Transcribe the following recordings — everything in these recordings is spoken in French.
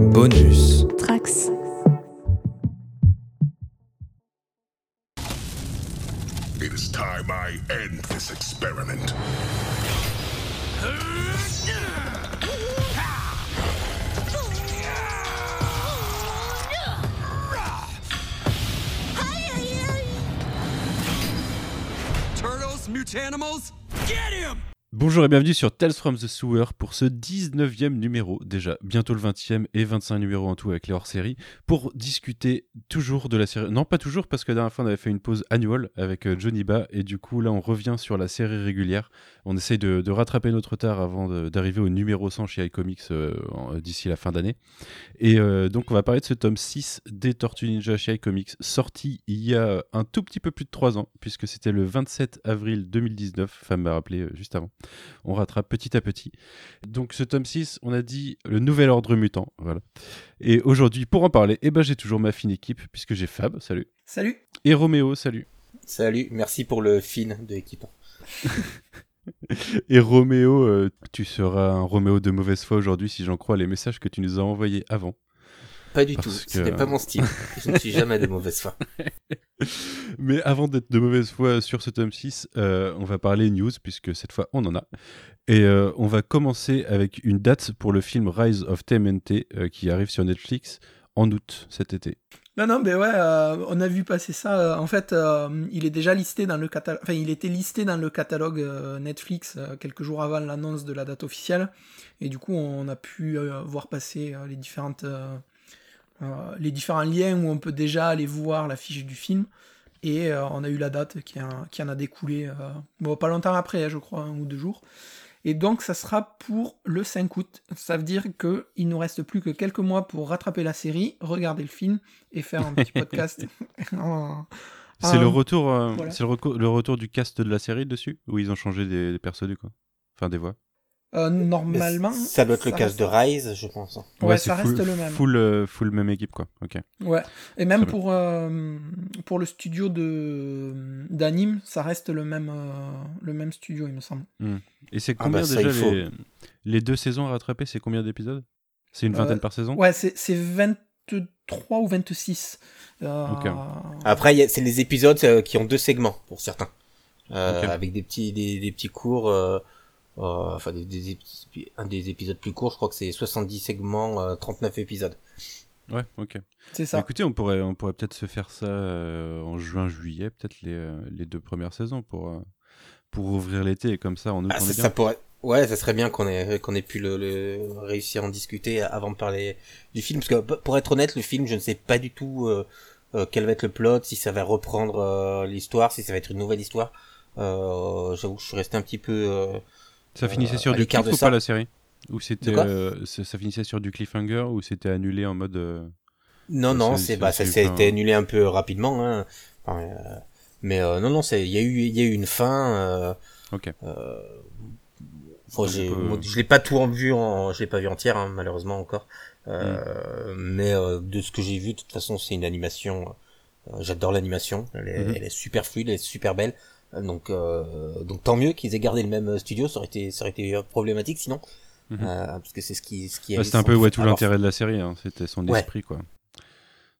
Bonus. Trax. It is time I end this experiment. Turtles, Mutanimals, get him! Bonjour et bienvenue sur Tales from the Sewer pour ce 19e numéro, déjà bientôt le 20e et 25 numéros en tout avec les hors-séries, pour discuter toujours de la série. Non, pas toujours, parce que la dernière fois on avait fait une pause annuelle avec euh, Johnny Ba, et du coup là on revient sur la série régulière. On essaye de, rattraper notre retard avant d'arriver au numéro 100 chez iComics euh, en- d'ici la fin d'année. Et euh, donc on va parler de ce tome 6 des Tortues Ninja chez iComics, sorti il y a un tout petit peu plus de 3 ans, puisque c'était le 27 avril 2019, femme m'a rappelé euh, juste avant. On rattrape petit à petit. Donc ce tome 6, on a dit le nouvel ordre mutant. Voilà. Et aujourd'hui, pour en parler, eh ben, j'ai toujours ma fine équipe, puisque j'ai Fab, salut. Salut Et Roméo, salut. Salut, merci pour le fin de l'équipe. Et Roméo, euh, tu seras un Roméo de mauvaise foi aujourd'hui, si j'en crois les messages que tu nous as envoyés avant. Pas du Parce tout, que- c'était pas mon style. Je ne suis jamais de mauvaise foi. Mais avant d'être de mauvaise foi sur ce tome 6, euh, on va parler news, puisque cette fois on en a. Et euh, on va commencer avec une date pour le film Rise of TMNT euh, qui arrive sur Netflix en août cet été. Non, non, mais ouais, euh, on a vu passer ça. en fait, euh, il est déjà listé dans le catalogue. Enfin, il était listé dans le catalogue euh, Netflix euh, quelques jours avant l'annonce de la date officielle. Et du coup, on a pu euh, voir passer euh, les différentes. Euh, les différents liens où on peut déjà aller voir l'affiche du film. Et euh, on a eu la date qui, a- qui en a découlé, euh, bon, pas longtemps après, hein, je crois, un ou deux jours. Et donc, ça sera pour le 5 août. Ça veut dire qu'il nous reste plus que quelques mois pour rattraper la série, regarder le film et faire un petit podcast. en- C'est le retour, euh, voilà. c'est le, reco- le retour du cast de la série dessus, où ils ont changé des, des persos du coup, enfin des voix? Euh, normalement. Ça doit être le cas reste- de Rise, je pense. Ouais, c'est ça full- reste le même. Full, euh, full même équipe quoi. Ok. Ouais. Et même pour, euh, pour le studio de d'anime, ça reste le même, euh, le même studio, il me semble. Et c'est Ah combien bah ça, déjà les, les deux saisons à rattraper C'est combien d'épisodes? C'est une Euh, vingtaine par saison? Ouais, c'est c'est 23 ou 26. Euh, Ok. Après, c'est les épisodes qui ont deux segments pour certains. Euh. Avec des petits, des, des petits cours, enfin des, un des épisodes plus courts, je crois que c'est 70 segments, euh, 39 épisodes. Ouais, ok. C'est ça. écoutez, on pourrait, on pourrait peut-être se faire ça euh, en juin-juillet, peut-être les, euh, les deux premières saisons pour, euh, pour ouvrir l'été et comme ça en août Ah, on ça, est bien. ça pourrait... Ouais, ça serait bien qu'on ait, qu'on ait pu le, le- réussir à en discuter avant de parler du film. Parce que pour être honnête, le film, je ne sais pas du tout euh, euh, quel va être le plot, si ça va reprendre euh, l'histoire, si ça va être une nouvelle histoire. Euh, J'avoue que je suis resté un petit peu... Ça finissait euh, sur du cliff ou ça. pas la série? Ou c'était, euh, ça, finissait sur du cliffhanger ou c'était annulé en mode. euh, Non, non, c'est- bah ça pas- été annulé un peu rapidement. Hein. Enfin, mais euh, non, non, c'est il y a eu il y a eu une fin. Euh, Ok. euh, euh, moi, je l'ai pas tout en vue, en, je l'ai pas vu entière hein, malheureusement encore. Mm. Euh, Mais de ce que j'ai vu, de toute façon, c'est une animation. J'adore l'animation. Elle, Mhm. elle est super fluide, elle est super belle. Donc, euh, donc tant mieux qu'ils aient gardé le même studio. Ça aurait été, ça aurait été euh, problématique sinon, Mhm. Euh, parce que c'est ce qui, ce qui. Bah, est c'était un peu ouais, tout alors, l'intérêt de la série, hein, c'était son Ouais. esprit quoi.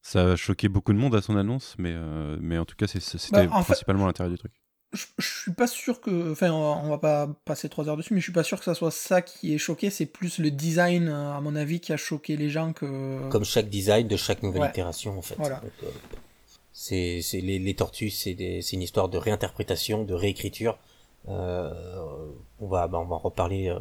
Ça a choqué beaucoup de monde à son annonce, mais, euh, mais en tout cas c'était Bah, principalement l'intérêt du truc. Je, je suis pas sûr que. Enfin, on va, pas passer trois heures dessus, mais je suis pas sûr que ça soit ça qui est choqué. C'est plus le design, euh, à mon avis, qui a choqué les gens que. comme chaque design de chaque nouvelle Ouais. itération en fait. Voilà. Donc, euh, c'est c'est les, les tortues, c'est c'est une histoire de réinterprétation, de réécriture. Euh, on va bah, on va en reparler euh,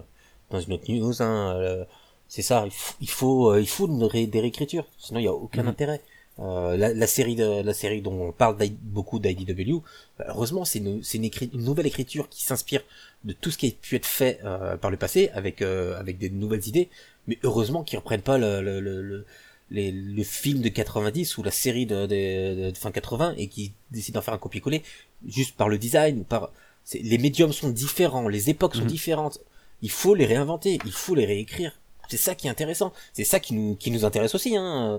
dans une autre news. Hein. Euh, c'est ça, il faut il faut, euh, il faut une ré- des réécritures, sinon il y a aucun Mhm. intérêt. Euh, la, la série de la série dont on parle beaucoup d'IDW, bah, heureusement c'est une, c'est une, une nouvelle écriture qui s'inspire de tout ce qui a pu être fait euh, par le passé avec euh, avec des nouvelles idées, mais heureusement qu'ils reprennent pas le, le, le, le- les, le film de 90 ou la série de, de, de fin 80 et qui décident d'en faire un copier-coller juste par le design, par les médiums sont différents, les époques sont Mhm. différentes. Il faut les réinventer, il faut les réécrire. C'est ça qui est intéressant. C'est ça qui nous qui nous intéresse aussi, hein.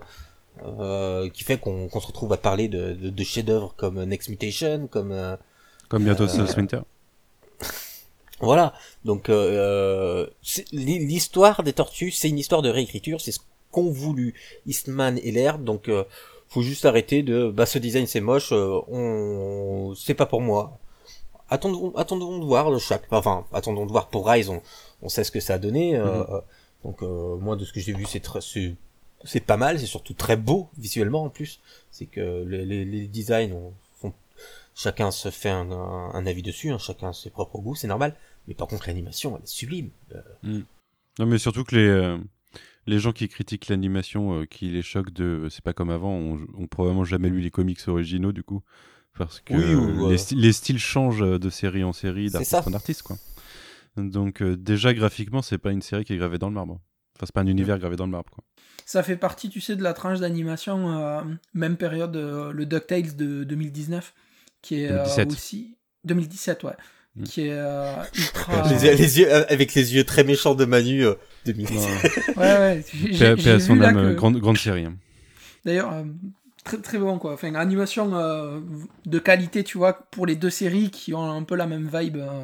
Euh, qui fait qu'on qu'on se retrouve à parler de, de, de chefs-d'œuvre comme Next Mutation, comme euh, Comme bientôt Euh, Winter. voilà. Donc euh, l'hi- l'histoire des tortues, c'est une histoire de réécriture. C'est ce qu'ont voulu Eastman et Laird, donc euh, faut juste arrêter de bah ce design c'est moche, euh, on c'est pas pour moi. Attendons, attendons de voir le chaque, enfin attendons de voir pour Rise, on, on sait ce que ça a donné. euh, Mhm. donc euh, moi de ce que j'ai vu c'est très c'est c'est pas mal, c'est surtout très beau visuellement en plus. C'est que les, les, les designs font chacun se fait un, un, un avis dessus, hein, chacun a ses propres goûts, c'est normal. Mais par contre l'animation elle est sublime. Euh, Non, mais surtout que les, euh, les gens qui critiquent l'animation, euh, qui les choquent de euh, c'est pas comme avant, ont, ont probablement jamais lu les comics originaux du coup. Parce que Oui, ou, euh, les, sti- les styles changent de série en série, d'artiste en artiste, quoi. Donc, euh, déjà, graphiquement, c'est pas une série qui est gravée dans le marbre. Enfin, c'est pas un univers gravé dans le marbre, quoi. Ça fait partie, tu sais, de la tranche d'animation, euh, même période, euh, le DuckTales de 2019, qui est euh, 2017. aussi. 2017, ouais. Mm. Qui est euh, ultra. les, yeux- les yeux avec les yeux très méchants de Manu euh, de Mix. Non, Ouais, ouais. paix- à son âme, que- grande, grande série. hein. D'ailleurs, euh, très, très bon, quoi. Enfin, animation euh, de qualité, tu vois, pour les deux séries qui ont un peu la même vibe. euh,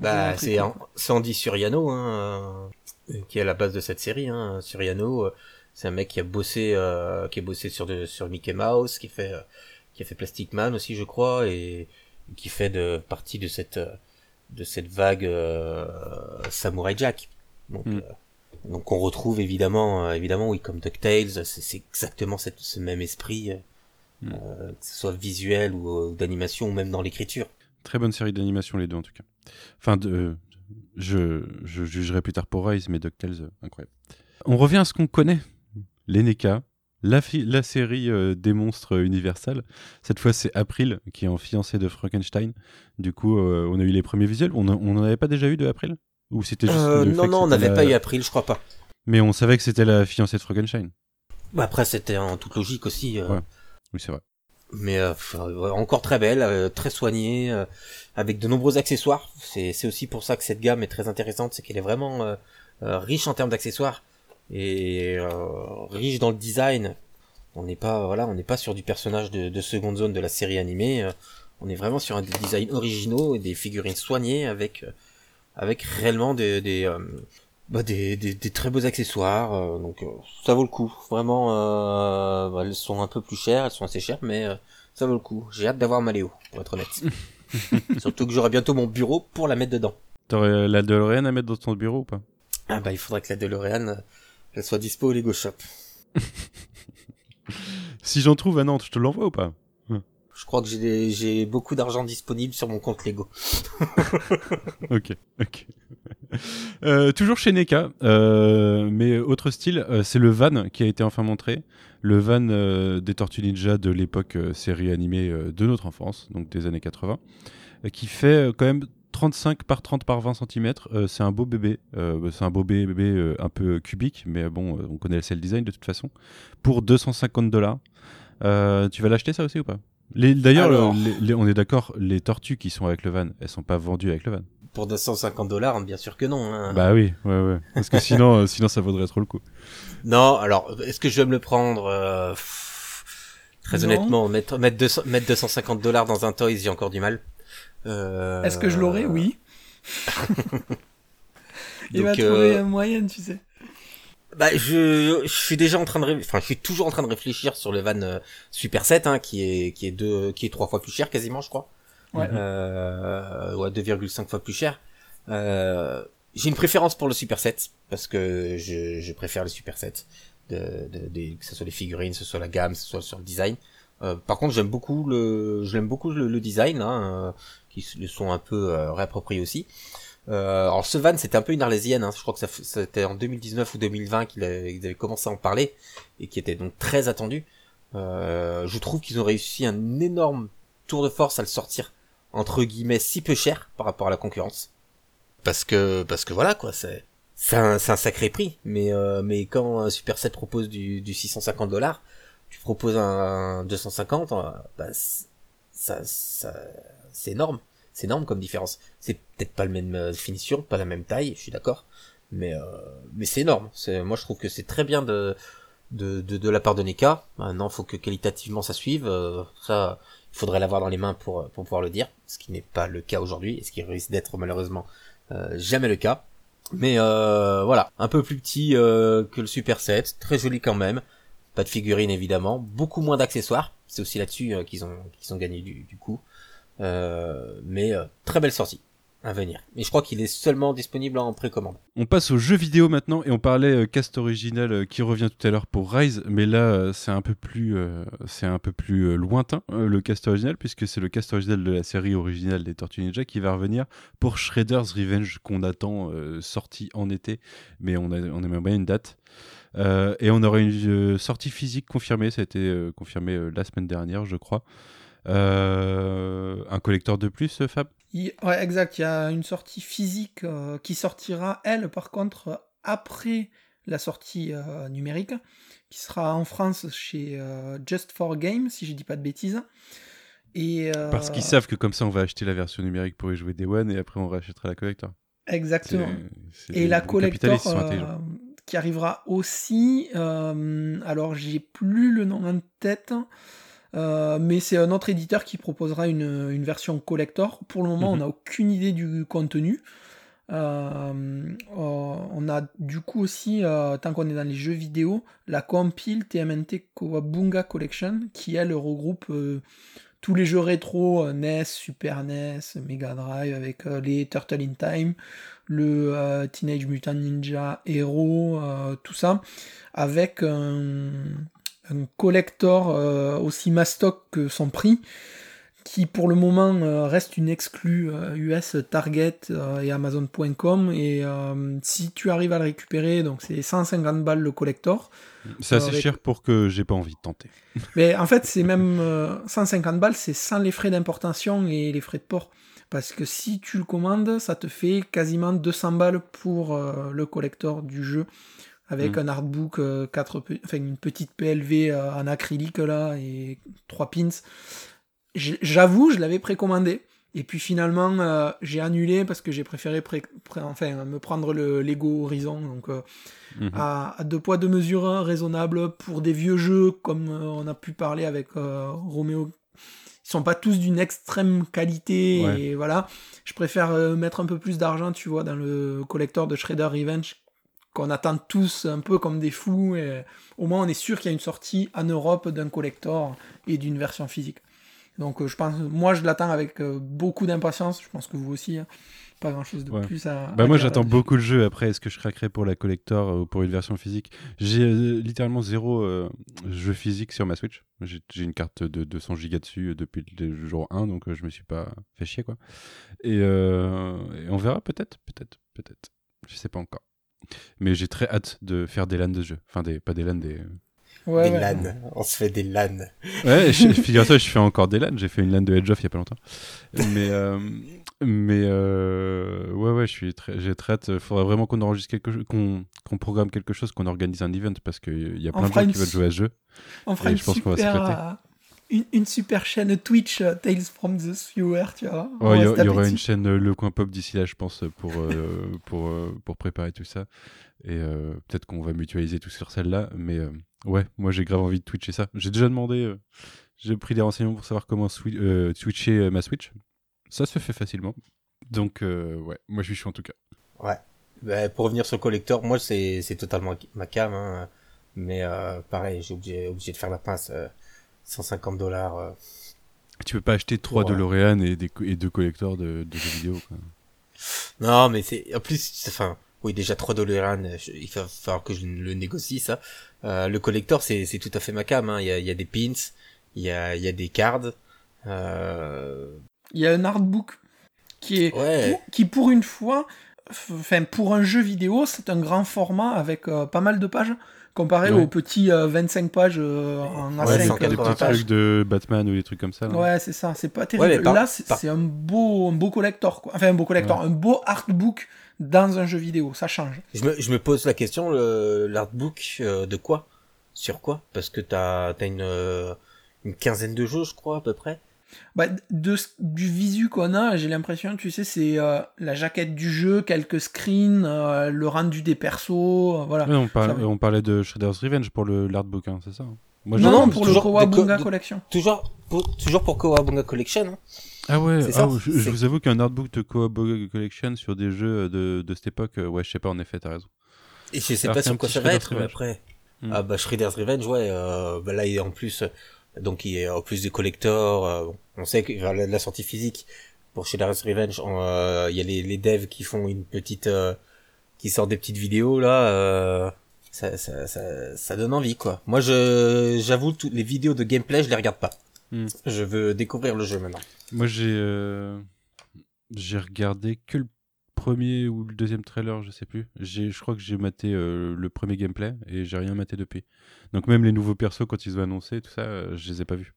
Bah, c'est cool, An- quoi. c'est Andy Suriano, hein, euh, qui est à la base de cette série. Hein. Suriano, euh, c'est un mec qui a bossé, euh, qui a bossé sur de, sur Mickey Mouse, qui fait, euh, qui a fait Plastic Man aussi, je crois, et qui fait de partie de cette, de cette vague euh, Samurai Jack. Donc, Mm. Donc on retrouve évidemment, euh, évidemment, oui, comme DuckTales, c'est c'est exactement cette, ce même esprit, euh, Mm. euh, que ce soit visuel ou, ou d'animation, ou même dans l'écriture. Très bonne série d'animation, les deux, en tout cas. Enfin, de, je, je jugerai plus tard pour Rise, mais DuckTales, incroyable. On revient à ce qu'on connaît. Les NECA, la, série euh, des monstres Universal. Cette fois, c'est April qui est en fiancée de Frankenstein. Du coup, euh, on a eu les premiers visuels. On n'en avait pas déjà eu de April? Ou c'était juste Euh, non, non, on n'avait la- pas eu April, je crois pas. Mais on savait que c'était la fiancée de Frankenstein. Bah, après, c'était en toute logique aussi. euh, Ouais. Oui, c'est vrai. Mais euh, encore très belle, euh, très soignée, avec de nombreux accessoires. C'est aussi pour ça que cette gamme est très intéressante, c'est qu'elle est vraiment riche en termes d'accessoires et riche dans le design. On n'est pas voilà, on n'est pas sur du personnage de, de seconde zone de la série animée. on est vraiment sur un des designs originaux et des figurines soignées avec avec réellement des des, euh, bah, des, des, des très beaux accessoires. euh, donc euh, ça vaut le coup. Vraiment, euh, bah, elles sont un peu plus chères, elles sont assez chères, mais euh, ça vaut le coup. J'ai hâte d'avoir Maléo, pour être honnête. Surtout que j'aurai bientôt mon bureau pour la mettre dedans. T'aurais la DeLorean à mettre dans ton bureau ou pas? Ah bah il faudrait que la DeLorean elle soit dispo au Lego Shop. Si j'en trouve à Nantes, je te l'envoie ou pas? Je crois que j'ai beaucoup d'argent disponible sur mon compte Lego. Ok, ok. Euh, toujours chez NECA, euh, mais autre style, euh, c'est le van qui a été enfin montré. Le van des Tortues Ninja de l'époque série animée de notre enfance, donc des années 80, euh, qui fait quand même 35 par 30 par 20 cm. c'est un beau bébé. C'est un beau bébé un peu cubique, mais bon, on connaît le design de toute façon. Pour 250 dollars. Tu vas l'acheter ça aussi ou pas? D'ailleurs, on est d'accord, les tortues qui sont avec le van, elles sont pas vendues avec le van. Pour 250 dollars, bien sûr que non. hein. Bah oui, ouais, ouais. Parce que sinon, euh, sinon ça vaudrait trop le coup. Non, alors, est-ce que je vais me le prendre euh, pff, Très Non. honnêtement, mettre, mettre, 200 mettre 250 dollars dans un Toys, j'ai encore du mal. Euh, Est-ce que je l'aurais Oui. Il va trouver euh, un moyen, tu sais. Bah, je, je suis déjà en train de, enfin, je suis toujours en train de réfléchir sur le van euh, Super 7, hein, qui est, qui est deux, qui est trois fois plus cher quasiment, je crois. Ouais. Euh, ouais, 2,5 fois plus cher. Euh, j'ai une préférence pour le Super 7 parce que je, je préfère le Super 7, de, de, de- que ce soit les figurines, que ce soit la gamme, que ce soit sur le design. Euh, par contre, j'aime beaucoup le, j'aime beaucoup le, le design, hein, euh, qui se le sont un peu euh, réappropriés aussi. Euh, alors ce van c'était un peu une arlésienne, hein. je crois que ça, c'était en 2019 ou 2020 qu'ils avaient, commencé à en parler et qui était donc très attendu. Euh, je trouve qu'ils ont réussi un énorme tour de force à le sortir entre guillemets si peu cher par rapport à la concurrence. Parce que parce que voilà quoi, c'est c'est un, c'est un sacré prix, mais euh, mais quand un Super 7 propose du, du 650 dollars, tu proposes un 250, euh, bah, ça, ça c'est énorme, c'est énorme comme différence. C'est peut-être pas le même euh, finition, pas la même taille, je suis d'accord, mais euh, mais c'est énorme. Moi je trouve que c'est très bien de de, de, de la part de NECA. Maintenant, faut que qualitativement ça suive. euh, ça, il faudrait l'avoir dans les mains pour pour pouvoir le dire, ce qui n'est pas le cas aujourd'hui et ce qui risque d'être malheureusement euh, jamais le cas. Mais euh, voilà, un peu plus petit euh, que le Super 7, très joli quand même. Pas de figurines évidemment, beaucoup moins d'accessoires. C'est aussi là-dessus euh, qu'ils ont qu'ils ont gagné du, du coup. Euh, mais euh, très belle sortie à venir. Mais je crois qu'il est seulement disponible en précommande. On passe aux jeux vidéo maintenant et on parlait euh, cast original qui revient tout à l'heure pour Rise, mais là c'est un peu plus c'est un peu plus lointain le cast original puisque c'est le cast original de la série originale des Tortues Ninja qui va revenir pour Shredder's Revenge qu'on attend sortie en été, mais on a on aimerait bien une date. Et on aura une sortie physique confirmée, ça a été confirmé la semaine dernière, je crois. Euh, un collector de plus, euh, Fab? Il- Ouais, exact. Il y a une sortie physique euh, qui sortira, elle, par contre, après la sortie euh, numérique, qui sera en France chez euh, Just for Game, si je dis pas de bêtises. Et, Parce qu'ils savent que comme ça, on va acheter la version numérique pour y jouer Day One et après on rachètera la collector. Exactement. Et la collector qui arrivera aussi, alors j'ai plus le nom en tête, euh, mais c'est un autre éditeur qui proposera une, une version collector. Pour le moment, Mhm. on n'a aucune idée du contenu. Euh, euh, on a du coup aussi, tant qu'on est dans les jeux vidéo, la compile TMNT Kawabunga Collection, qui elle regroupe tous les jeux rétro, NES, Super NES, Mega Drive, avec les Turtle in Time, le euh, Teenage Mutant Ninja Hero, euh, tout ça, avec un, un collector euh, aussi mastoc que son prix, qui pour le moment euh, reste une exclue euh, US Target euh, et Amazon.com. Et si tu arrives à le récupérer, donc c'est 150 balles le collector. C'est assez avec- cher pour que j'ai pas envie de tenter. Mais en fait, c'est même euh, 150 balles, c'est sans les frais d'importation et les frais de port. Parce que si tu le commandes, ça te fait quasiment 200 balles pour le collector du jeu. Avec Mm. un artbook, euh, quatre enfin, une petite PLV euh, en acrylique là et trois pins. J'avoue, je l'avais précommandé. Et puis finalement, euh, j'ai annulé parce que j'ai préféré pré- pré- enfin, me prendre le Lego Horizon. Donc, euh, Mhm. à, à deux poids deux mesures hein, raisonnables pour des vieux jeux comme on a pu parler avec Roméo. Ils sont pas tous d'une extrême qualité Ouais. et voilà. Je préfère euh, mettre un peu plus d'argent, tu vois, dans le collector de Shredder Revenge qu'on attend tous un peu comme des fous. Et au moins, on est sûr qu'il y a une sortie en Europe d'un collector et d'une version physique. Donc, euh, je pense, moi, je l'attends avec euh, beaucoup d'impatience. Je pense que vous aussi. hein. Pas grand chose de Ouais. plus à. Bah à moi j'attends beaucoup le jeu. Après, est-ce que je craquerai pour la collector euh, ou pour une version physique? J'ai euh, littéralement zéro euh, jeu physique sur ma Switch. J'ai une carte de 200 Go dessus depuis le jour 1, donc euh, je me suis pas fait chier quoi. Et, et on verra peut-être, peut-être, peut-être. Je sais pas encore. Mais j'ai très hâte de faire des LAN de ce jeu. Enfin, des, pas des LAN, des. Ouais, des ouais. LAN. On se fait des LAN. Ouais, je- figure-toi, je fais encore des LAN. J'ai fait une LAN de Edge of il y a pas longtemps. Mais, euh, mais euh, ouais, ouais, je suis très, j'ai très hâte. Faudrait vraiment qu'on enregistre quelque chose, qu'on qu'on programme quelque chose, qu'on organise un event parce qu'il y a On plein de gens qui veulent jouer à ce jeu. On fera Et une je pense qu'on va super, s'éclater. euh, une, une super chaîne Twitch euh, Tales from the Sewer, tu vois. Ouais, Il y, aura une chaîne euh, Le Coin Pop d'ici là, je pense, pour, euh, pour, euh, pour préparer tout ça. Et euh, peut-être qu'on va mutualiser tout sur celle-là. Mais euh, ouais, moi j'ai grave envie de twitcher ça. J'ai déjà demandé, euh, j'ai pris des renseignements pour savoir comment euh, twitcher ma Switch. Ça se fait facilement. Donc euh, ouais, moi je suis chaud en tout cas. Ouais. Bah, pour revenir sur le collector, moi c'est c'est totalement ma cam. Hein. Mais euh, pareil, j'ai obligé, obligé de faire la pince. Euh, 150 dollars. euh. Tu peux pas acheter trois Ouais. DeLorean et, des, et deux collecteurs de, de jeux vidéo. quoi. Non, mais c'est en plus, enfin, oui déjà 3 dollars. Il va falloir que je le négocie ça. Euh, le collector, c'est c'est tout à fait ma cam. Hein. Il y a il y a des pins, il y a il y a des cards. Euh... Il y a un artbook qui est Ouais. pour- qui pour une fois, enfin pour un jeu vidéo, c'est un grand format avec euh, pas mal de pages comparé Ouais. aux petits euh, 25 pages euh, en Ouais, A5. des, 180 des petits pages. trucs de Batman ou des trucs comme ça. là. Ouais, c'est ça, c'est pas terrible. par- Là, c'est par- un beau, un beau collector, quoi. Enfin, un beau collector, un beau artbook dans un jeu vidéo, ça change. Je me, je me pose la question, l'artbook euh, de quoi? Sur quoi? Parce que t'as as une, euh, une quinzaine de jeux, je crois, à peu près. Bah, de, du visu qu'on a, j'ai l'impression, tu sais, c'est euh, la jaquette du jeu, quelques screens, euh, le rendu des persos, euh, voilà. On, parle- Ça- on parlait de Shredder's Revenge pour le l'artbook, hein, c'est ça hein Moi, non, non, pour le de- Collection. Toujours pour, toujours pour Kawabunga Collection. hein. Ah ouais, C'est ça, ah, je, je vous avoue qu'un artbook de Coop Collection sur des jeux de, de cette époque, euh, ouais, je sais pas, en effet, t'as raison. Et je sais Alors pas sur quoi ça va être, mais après. Hmm. Ah bah Shredder's Revenge, ouais. Euh, bah là, il est en plus, euh, donc il est en plus des collectors. euh, on sait que vers la, la sortie physique pour Shredder's Revenge, on, euh, il y a les, les devs qui font une petite, euh, qui sortent des petites vidéos là. Euh, ça, ça, ça, ça donne envie quoi. Moi, je, j'avoue, toutes les vidéos de gameplay, je les regarde pas. Hmm. Je veux découvrir le jeu maintenant. Moi, j'ai euh, j'ai regardé que le premier ou le deuxième trailer, je sais plus. J'ai, je crois que j'ai maté euh, le premier gameplay et j'ai rien maté depuis. Donc même les nouveaux persos quand ils ont annoncé tout ça, euh, je les ai pas vus.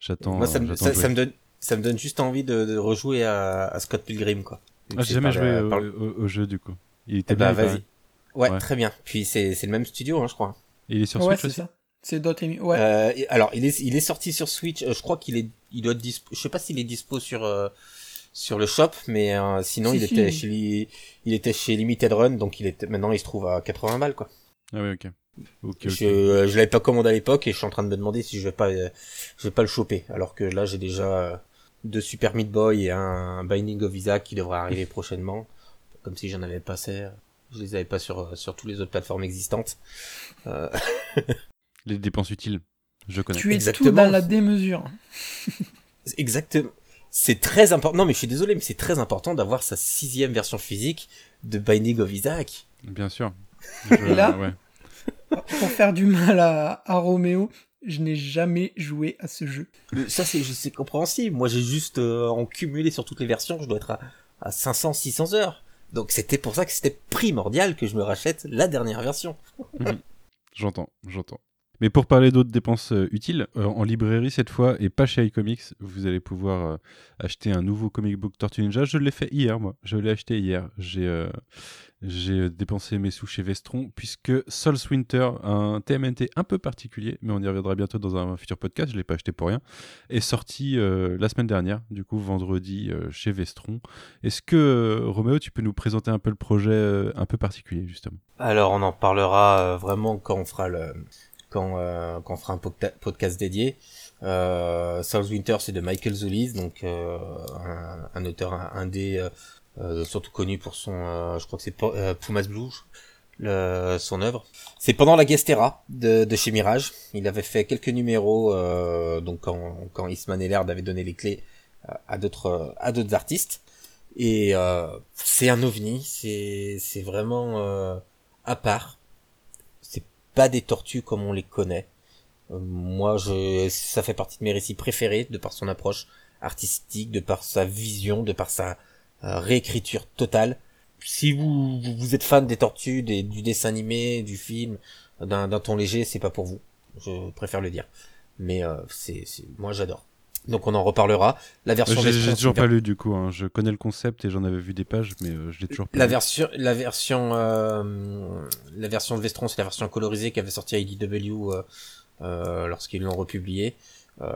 J'attends. Moi, ça me, j'attends ça, de jouer. ça me donne, ça me donne juste envie de, de rejouer à, à Scott Pilgrim quoi. Ah, j'ai jamais joué au, par le- au- au jeu du coup. Il était Eh bah, bien. il vas-y. Ouais, Ouais. très bien. Puis c'est c'est le même studio, hein, je crois. Et il est sur ouais, Switch c'est aussi. ça. C'est Dotemu. Ouais. Euh, alors, il est il est sorti sur Switch. je crois qu'il est il doit être dispo. Je sais pas s'il est dispo sur euh, sur le shop, mais euh, sinon Si, il si. était chez il était chez Limited Run, donc il était maintenant il se trouve à 80 balles quoi. Ah ouais, ok. Ok, ok. Je euh, je l'avais pas commandé à l'époque et je suis en train de me demander si je vais pas euh, je vais pas le choper. Alors que là j'ai déjà euh, deux Super Meat Boy et un Binding of Isaac qui devrait arriver prochainement. Comme si j'en avais pas assez. Je les avais pas sur sur toutes les autres plateformes existantes. Euh, Les dépenses utiles, je connais. tu es exactement. tout dans la démesure. Exactement. C'est très important. Non, mais je suis désolé, mais c'est très important d'avoir sa sixième version physique de Binding of Isaac. Bien sûr. Et là ouais. Pour faire du mal à, à Roméo, je n'ai jamais joué à ce jeu. Le- Ça, c'est compréhensible. Moi, j'ai juste euh, en cumulé sur toutes les versions, je dois être à, à 500, 600 heures. Donc, c'était pour ça que c'était primordial que je me rachète la dernière version. J'entends, j'entends. Mais pour parler d'autres dépenses euh, utiles, euh, en librairie cette fois et pas chez iComics, vous allez pouvoir euh, acheter un nouveau comic book Tortue Ninja. Je l'ai fait hier, moi. Je l'ai acheté hier. J'ai dépensé mes sous chez Vestron puisque Souls Winter, un TMNT un peu particulier, mais on y reviendra bientôt dans un futur podcast. Je l'ai pas acheté pour rien. Est sorti la semaine dernière, du coup vendredi chez Vestron. Est-ce que Roméo, tu peux nous présenter un peu le projet un peu particulier justement? Alors, on en parlera vraiment quand on fera le, quand, euh, quand on fera un podca- podcast dédié. Euh, Souls Winter, c'est de Michael Zulis, donc euh, un, auteur indé, euh, surtout connu pour son, je crois que c'est Pumas Blue, son œuvre. C'est pendant la Gestera de, chez Mirage. Il avait fait quelques numéros, donc quand, Eastman et Laird avaient donné les clés à d'autres artistes. Et c'est un ovni, c'est vraiment à part. Pas des tortues comme on les connaît. Euh, moi, je, ça fait partie de mes récits préférés, de par son approche artistique, de par sa vision, de par sa euh, réécriture totale. Si vous, vous- êtes fan des tortues, des, du dessin animé, du film, d'un ton léger, c'est pas pour vous. Je préfère le dire. Mais euh, c'est, moi j'adore. Donc on en reparlera. La version J'ai toujours pas lu du coup. hein. Je connais le concept et j'en avais vu des pages, mais euh, je l'ai toujours pas La lu. version, la version, euh, la version de Vestron, c'est la version colorisée qu'avait sorti IDW euh, euh, lorsqu'ils l'ont republié. Euh,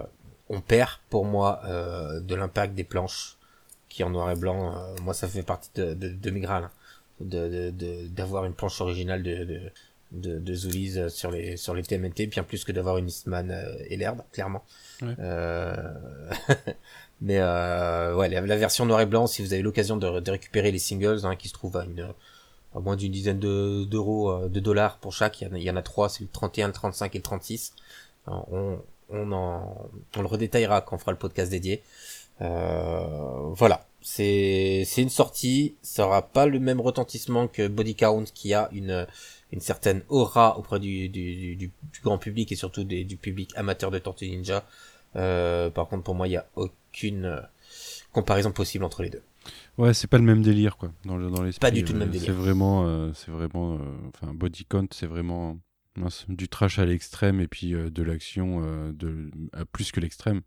on perd, pour moi, euh, de l'impact des planches qui en noir et blanc. euh, moi, ça fait partie de, de, de mes grâles, hein, de de- de- d'avoir une planche originale de de, de, de Zulis euh, sur les sur les TMNT, bien plus que d'avoir une Eastman euh, et l'herbe, clairement. Ouais. Euh, Mais euh, ouais, la, la version noir et blanc, si vous avez l'occasion de, de récupérer les singles, hein, qui se trouvent à une à moins d'une dizaine de- d'euros, euh, de dollars pour chaque, il y en a, il y en a trois, c'est le 31, le 35 et le 36. Alors, on, on en, on le redétaillera quand on fera le podcast dédié. Euh, voilà, c'est c'est une sortie, ça aura pas le même retentissement que Body Count qui a une une certaine aura auprès du du, du, du grand public et surtout des, du public amateur de Tortue Ninja. Euh, par contre, pour moi, il y a aucune euh, comparaison possible entre les deux. Ouais, c'est pas le même délire quoi. Dans le dans l'esprit. Pas du tout le même euh, délire. C'est vraiment, euh, c'est vraiment, enfin body count, c'est vraiment mince, du trash à l'extrême et puis euh, de l'action de à plus que l'extrême.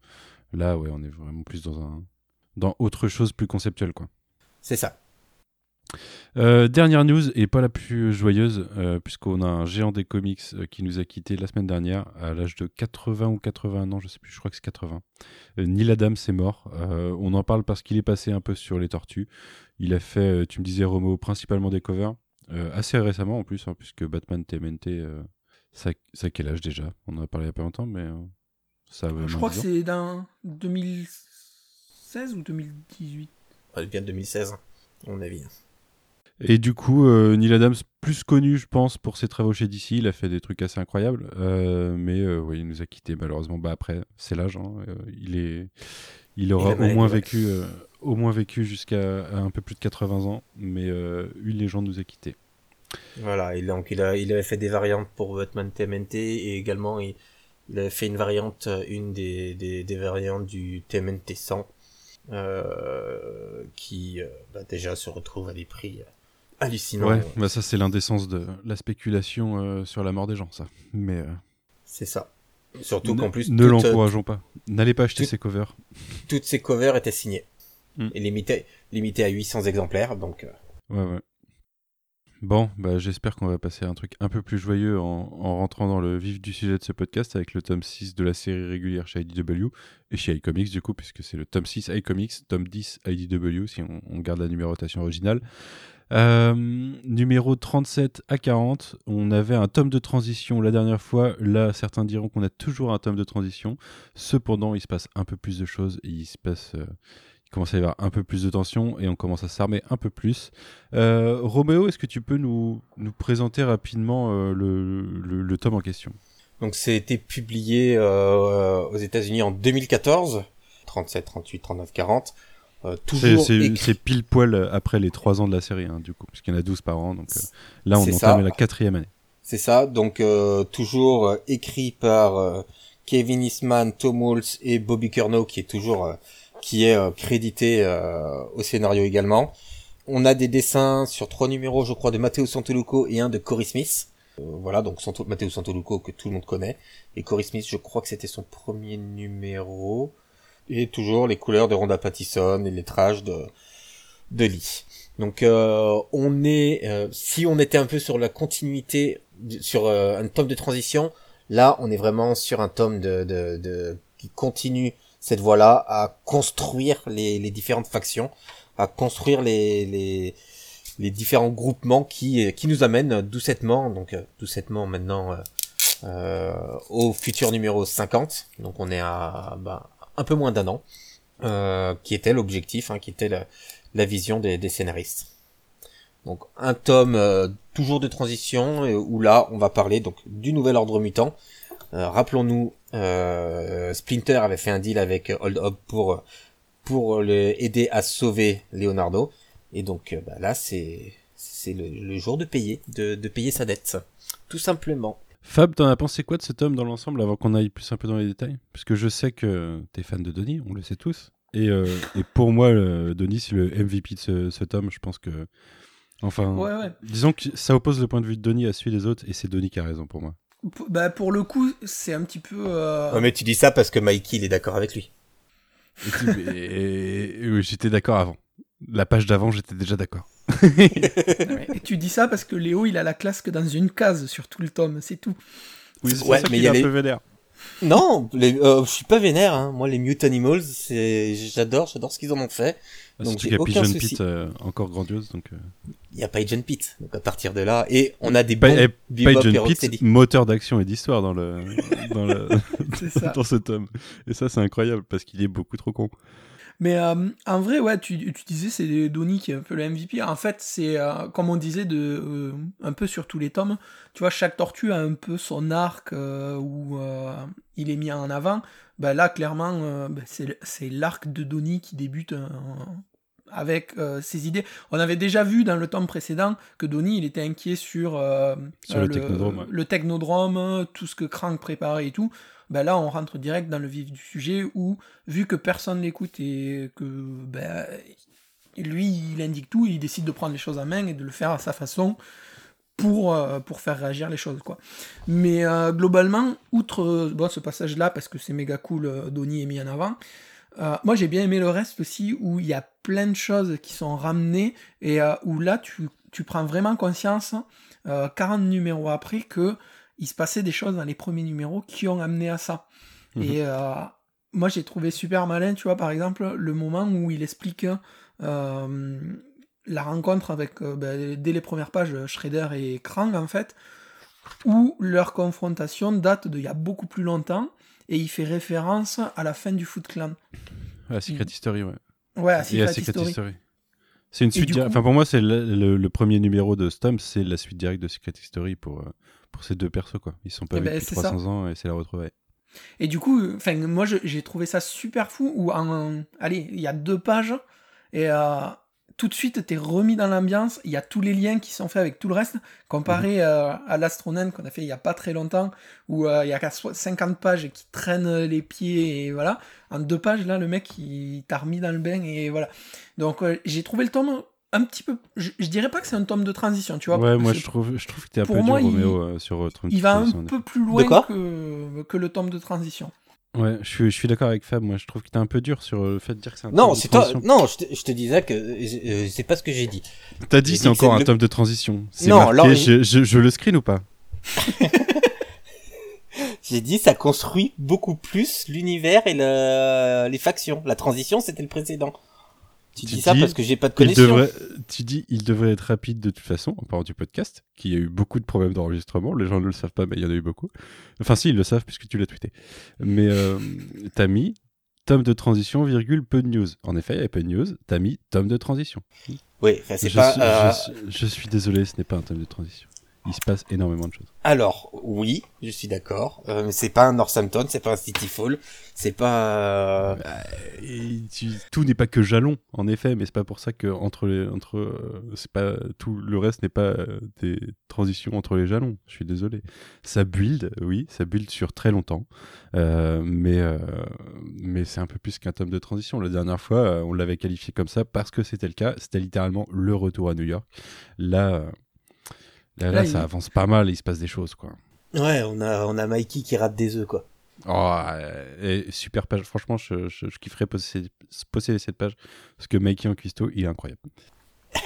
Là, ouais, on est vraiment plus dans un dans autre chose plus conceptuelle quoi. C'est ça. Euh, dernière news et pas la plus joyeuse euh, puisqu'on a un géant des comics euh, qui nous a quitté la semaine dernière à l'âge de 80 ou 81 ans, je sais plus, je crois que c'est 80. Euh, Neil Adams est mort. Euh, on en parle parce qu'il est passé un peu sur les tortues. Il a fait, euh, tu me disais Romo, principalement des covers, euh, assez récemment en plus, hein, puisque Batman TMNT, euh, ça, ça a quel âge déjà? On en a parlé il y a pas longtemps, mais euh, ça Je crois que 10 ans. c'est d'un 2007 2016 ou 2018 Ouais, bien 2016, à mon avis. Et du coup, euh, Neil Adams, plus connu, je pense, pour ses travaux chez DC, il a fait des trucs assez incroyables. euh, mais euh, oui, il nous a quittés malheureusement. Bah après, c'est l'âge. hein, euh, il est, il aura au moins vécu, au moins vécu jusqu'à un peu plus de 80 ans. Mais une légende nous a quittés. Voilà, et donc il, a, il avait fait des variantes pour Batman TMNT et également il, il avait fait une variante, une des, des, des variantes du TMNT 100 euh, qui bah, déjà se retrouve à des prix euh, hallucinants. Ouais, bah ça c'est l'indécence de la spéculation euh, sur la mort des gens, ça. Mais euh, C'est ça. Surtout qu'en plus, ne l'encourageons pas. N'allez pas acheter ces covers. toutes ces covers étaient signées. Mm. Et limitées, limitées à 800 exemplaires, donc... euh, Ouais, ouais. Bon, bah, j'espère qu'on va passer à un truc un peu plus joyeux en, en rentrant dans le vif du sujet de ce podcast avec le tome 6 de la série régulière chez IDW et chez iComics du coup, puisque c'est le tome 6 iComics, tome 10 IDW si on, on garde la numérotation originale. Euh, numéro 37 à 40, on avait un tome de transition la dernière fois. Là, certains diront qu'on a toujours un tome de transition. Cependant, il se passe un peu plus de choses il se passe. euh, commence à y avoir un peu plus de tension et on commence à s'armer un peu plus. Euh, Roméo, est-ce que tu peux nous, nous présenter rapidement euh, le, le, le tome en question? Donc c'était publié euh, aux États-Unis en 2014, 37, 38, 39, 40. Euh, C'est pile poil après les 3 ans de la série, hein, du coup, puisqu'il y en a 12 par an. Donc euh, là, on entame la quatrième année. C'est ça, donc euh, toujours euh, écrit par euh, Kevin Eastman, Tom Waltz et Bobby Curnow qui est toujours euh, qui est euh, crédité euh, au scénario également. On a des dessins sur trois numéros, je crois, de Matteo Santoluco et un de Cory Smith. Euh, voilà, donc Santo, Matteo Santoluco que tout le monde connaît et Cory Smith, je crois que c'était son premier numéro et toujours les couleurs de Rhonda Pattison et les lettrage de de Lee. Donc euh, on est, euh, si on était un peu sur la continuité, sur euh, un tome de transition, là on est vraiment sur un tome de, de, de- qui continue cette voie-là à construire les, les différentes factions, à construire les, les, les différents groupements qui, qui nous amènent doucettement, donc euh, doucettement maintenant euh, euh, au futur numéro 50. Donc on est à bah, un peu moins d'un an, euh, qui était l'objectif, hein, qui était la, vision des, scénaristes. Donc un tome euh, toujours de transition où là on va parler donc du nouvel ordre mutant. Euh, Rappelons-nous, Splinter avait fait un deal avec Hold Up pour pour le aider à sauver Leonardo et donc bah, là c'est c'est le, jour de payer de payer sa dette tout simplement. Fab, t'en as pensé quoi de ce tome dans l'ensemble avant qu'on aille plus un peu dans les détails? Parce que je sais que t'es fan de Donnie, on le sait tous. Et, euh, et pour moi, le- Donnie, c'est le MVP de ce, ce tome. Je pense que. Enfin, Ouais, ouais. disons que ça oppose le point de vue de Donnie à celui des autres, et c'est Donnie qui a raison pour moi. P- Bah, pour le coup, c'est un petit peu. euh, Ouais, mais tu dis ça parce que Mikey il est d'accord avec lui. Et et- et- oui, j'étais d'accord avant. La page d'avant, j'étais déjà d'accord. ouais. Tu dis ça parce que Léo, il a la classe que dans une case sur tout le tome, c'est tout. Oui, c'est Ouais, ça mais il y a est un les- peu vénère. Non, les, euh, je suis pas vénère. Hein. Moi les Mute Animals, j'adore, j'adore ce qu'ils en ont fait. Donc, Surtout j'ai qu'il y a aucun Pigeon souci. Pit euh, encore grandiose. Donc, euh. Il y a pas Agent Pit. Donc à partir de là, et on a des Pa- bons eh, Pigeon Pit, moteur d'action et d'histoire dans, le, dans, le, dans ce tome. Et ça, c'est incroyable parce qu'il est beaucoup trop con. Mais euh, en vrai, ouais, tu, tu disais c'est Donnie qui est un peu le MVP. En fait, c'est euh, comme on disait de euh, un peu sur tous les tomes. Tu vois, chaque tortue a un peu son arc où il est mis en avant. Ben là, clairement, ben, c'est l'arc de Donnie qui débute avec ses idées. On avait déjà vu dans le tome précédent que Donnie, il était inquiet sur, Sur le technodrome, ouais. le technodrome, tout ce que Crank préparait et tout. Ben là, on rentre direct dans le vif du sujet où, vu que personne l'écoute et que ben, lui, il indique tout, il décide de prendre les choses en main et de le faire à sa façon pour, euh, faire réagir les choses. quoi. Mais euh, globalement, outre euh, ce passage-là, parce que c'est méga cool, Donnie est mis en avant, moi j'ai bien aimé le reste aussi, où il y a plein de choses qui sont ramenées et où là, tu, prends vraiment conscience, euh, 40 numéros après, que il se passait des choses dans les premiers numéros qui ont amené à ça. Mhm. Et euh, moi, j'ai trouvé super malin, tu vois, par exemple, le moment où il explique euh, la rencontre avec, euh, ben, dès les premières pages, Shredder et Krang, en fait, où leur confrontation date d'il y a beaucoup plus longtemps, et il fait référence à la fin du Foot Clan. à Secret History, ouais. Ouais, à Et à Secret Secret History. History. C'est une suite coup- Enfin, pour moi, c'est le, le- le premier numéro de Stomp, c'est la suite directe de Secret History pour, euh, pour ces deux persos, quoi. Ils sont pas Eh vus ben, depuis c'est ça. 300 ans et c'est la retrouvaille. Et du coup, enfin, moi, j'ai trouvé ça super fou où, en, allez, il y a deux pages et euh, tout de suite, t'es remis dans l'ambiance. Il y a tous les liens qui sont faits avec tout le reste, comparé Mhm. euh, à l'Astronaut qu'on a fait il y a pas très longtemps, où euh, il y a qu'à so- 50 pages qui traînent les pieds et voilà. En deux pages, là, le mec, il t'a remis dans le bain et voilà. Donc, j'ai trouvé le tome un petit peu. Je, je dirais pas que c'est un tome de transition, tu vois. ouais, moi, je trouve, je trouve que t'es un peu dur, moi, il- Roméo, euh, sur euh, Trump Il va un Transition, peu plus loin que, que le tome de transition. Ouais, je suis, je suis d'accord avec Fab. Moi, je trouve que t'es un peu dur sur le fait de dire que c'est un Non, tome de c'est toi. transition. Non, je te, je te disais que euh, c'est pas ce que j'ai dit. T'as dit c'est encore un le- tome de transition. C'est Non, marqué, alors, je, je- je le screen ou pas? J'ai dit ça construit beaucoup plus l'univers et le, les factions. La transition, c'était le précédent. Tu, dis ça parce que j'ai pas de il connexion. devrait, Tu dis il devrait être rapide de toute façon, en parlant du podcast, qui a eu beaucoup de problèmes d'enregistrement. Les gens ne le savent pas, mais il y en a eu beaucoup. Enfin, si, ils le savent puisque tu l'as tweeté. Mais euh, t'as mis tome de transition, virgule, peu de news. En effet, il y avait peu de news. T'as mis tome de transition. Oui, c'est pas. suis, euh, je suis- je suis désolé, ce n'est pas un tome de transition. Il se passe énormément de choses. Alors, oui, je suis d'accord. Euh, c'est pas un Northampton, c'est pas un City Fall, c'est pas. euh, Et tu- tout n'est pas que jalon, en effet, mais c'est pas pour ça que entre les, entre, euh, c'est pas tout le reste n'est pas euh, des transitions entre les jalons. Je suis désolé. Ça build, oui, ça build sur très longtemps, mais mais c'est un peu plus qu'un tome de transition. La dernière fois, on l'avait qualifié comme ça parce que c'était le cas. C'était littéralement le retour à New York. Là, là, là, Là, ça il- avance pas mal. Il se passe des choses, quoi. Ouais, on a, on a Mikey qui rate des œufs, quoi. Oh, et super page. Franchement, je, je, je kifferais posséder, posséder cette page parce que Mikey en cuistot, il est incroyable.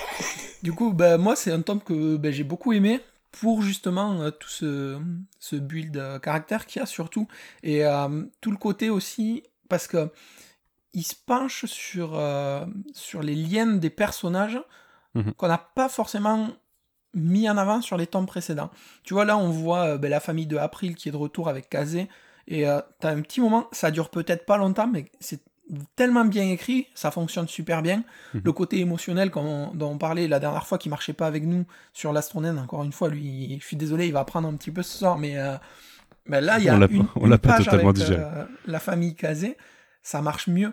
Du coup, bah, moi, c'est un tome que bah, j'ai beaucoup aimé pour justement euh, tout ce, ce build euh, caractère qu'il y a surtout. Et euh, tout le côté aussi, parce que il se penche sur, euh, sur les liens des personnages Mhm. qu'on n'a pas forcément mis en avant sur les tomes précédents. Tu vois, là, on voit euh, bah, la famille de April qui est de retour avec Kazé. Et euh, t'as un petit moment, ça dure peut-être pas longtemps, mais c'est tellement bien écrit, ça fonctionne super bien. Mhm. Le côté émotionnel qu'on- dont on parlait la dernière fois qui marchait pas avec nous sur l'astronène, encore une fois, lui, je suis désolé, il va apprendre un petit peu ce soir, mais euh, ben là, il y a On une, pas- on une pas page totalement avec, digéré. euh, la famille Kazé, ça marche mieux.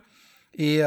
Et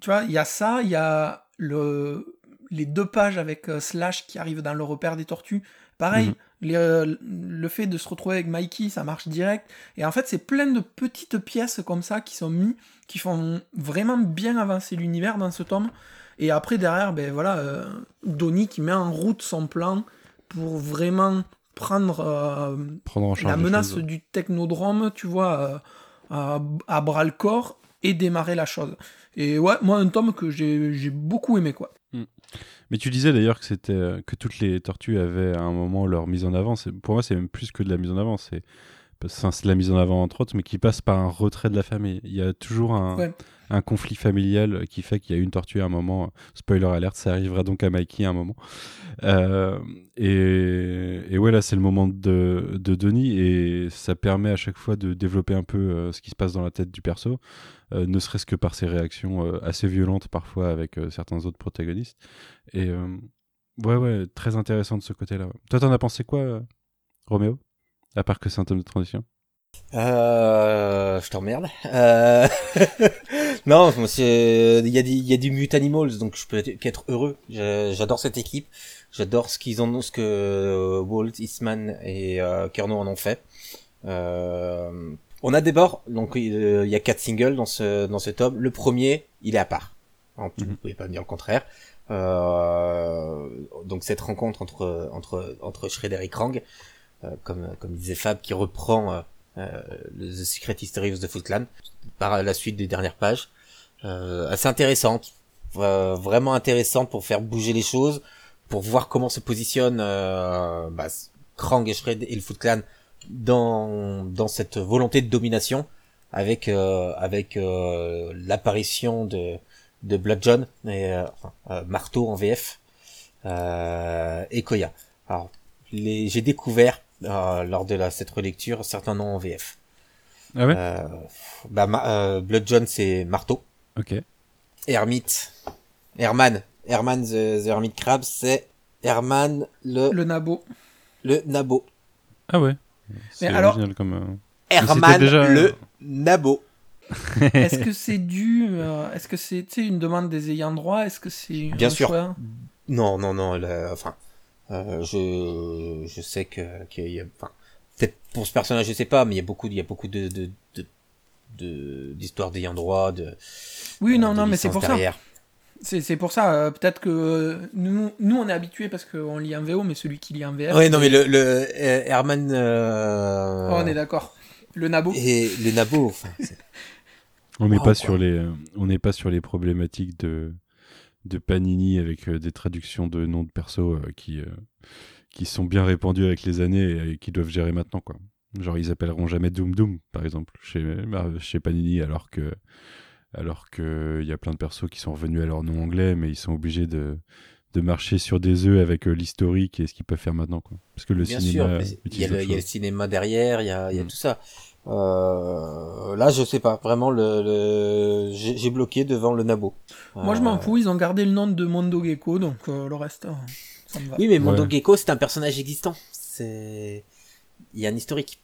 tu vois, il y a ça, il y a le, les deux pages avec euh, Slash qui arrive dans le repère des tortues. Pareil, Mhm. les, euh, le fait de se retrouver avec Mikey, ça marche direct. Et en fait, c'est plein de petites pièces comme ça qui sont mises, qui font vraiment bien avancer l'univers dans ce tome. Et après, derrière, ben voilà, euh, Donnie qui met en route son plan pour vraiment prendre Prendre en charge la menace choses. du technodrome, tu vois, à, à bras le corps et démarrer la chose. Et ouais, moi, un tome que j'ai j'ai beaucoup aimé, quoi. Mais tu disais d'ailleurs que c'était euh, que toutes les tortues avaient à un moment leur mise en avant. Pour moi, c'est même plus que de la mise en avant. C'est enfin, c'est la mise en avant entre autres, mais qui passe par un retrait de la famille. Il y a toujours un, Ouais. un conflit familial qui fait qu'il y a une tortue à un moment. Spoiler alerte, ça arrivera donc à Mikey à un moment. Euh, et, et ouais, là, c'est le moment de, de Denis et ça permet à chaque fois de développer un peu euh, ce qui se passe dans la tête du perso, euh, ne serait-ce que par ses réactions euh, assez violentes parfois avec euh, certains autres protagonistes. Et euh, ouais, ouais, très intéressant de ce côté-là. Toi, t'en as pensé quoi, euh, Roméo? À part que c'est un tome de transition Euh, je t'emmerde. Euh... non, il y a des, il y a du Mute Animals, donc je peux être- qu'être heureux. J'adore cette équipe. J'adore ce qu'ils ont, ce que euh, Walt, Eastman et euh, Kerno en ont fait. Euh, on a d'abord, donc euh, il y a quatre singles dans ce dans ce tome. Le premier, il est à part. Alors, Vous pouvez pas me dire le contraire. Euh, donc cette rencontre entre entre entre Shredder et Krang, comme comme disait Fab, qui reprend euh, euh, le The Secret History of the Foot Clan par la suite des dernières pages. Euh, assez intéressante, euh, vraiment intéressante pour faire bouger les choses, pour voir comment se positionne euh, bah, Krang et Shred et le Foot Clan dans dans cette volonté de domination avec euh, avec euh, l'apparition de de Blood John et euh, euh, Marteau en VF euh, et Koya. Alors j'ai découvert euh, lors de la, cette relecture certains noms en VF. Ah ouais? Euh, bah, ma- euh, Blood John c'est Marteau Ok. Hermite. Herman. Herman the, the Hermit Crab, c'est Herman le, Le Nabo. le Nabo. Ah ouais. C'est alors- original comme. euh, Herman déjà- le Nabo. Est-ce que c'est dû. euh, Est-ce que c'est une demande des ayants droit? Est-ce que c'est. Bien sûr. choix? Non, non, non. le- enfin, euh, je, je sais que qu'il y a, enfin, peut-être pour ce personnage, je sais pas, mais il y a beaucoup, il y a beaucoup de, de, de, de- d'histoires d'ayant droit, de. Oui, non, de non, mais c'est pour ça. C'est c'est pour ça. euh, Peut-être que euh, nous, nous, on est habitués parce qu'on lit en VO, mais celui qui lit en VF. Ouais, non, mais le, le euh, Herman. euh, Oh, on est d'accord. Le Nabo. Et le Nabo. enfin, c'est- On n'est pas quoi. sur les, euh, on n'est pas sur les problématiques de de Panini avec euh, des traductions de noms de persos euh, qui euh, qui sont bien répandus avec les années et qui doivent gérer maintenant quoi. Genre ils appelleront jamais Doom Doom par exemple chez Mar- chez Panini alors que alors que il y a plein de persos qui sont revenus à leur nom anglais mais ils sont obligés de de marcher sur des œufs avec l'historique et ce qu'ils peuvent faire maintenant quoi. Parce que le Bien cinéma il y, a le, y a cinéma derrière, il y a, y a Mm. tout ça. Euh, là, je sais pas, vraiment, le, le... j'ai j'ai bloqué devant le Nabo. Moi, je m'en Euh, fous. Ils ont gardé le nom de Mondo Gecko, donc euh, le reste, euh, ça me va. Oui, mais Mondo Ouais. Gecko, c'est un personnage existant. C'est, il y a un historique.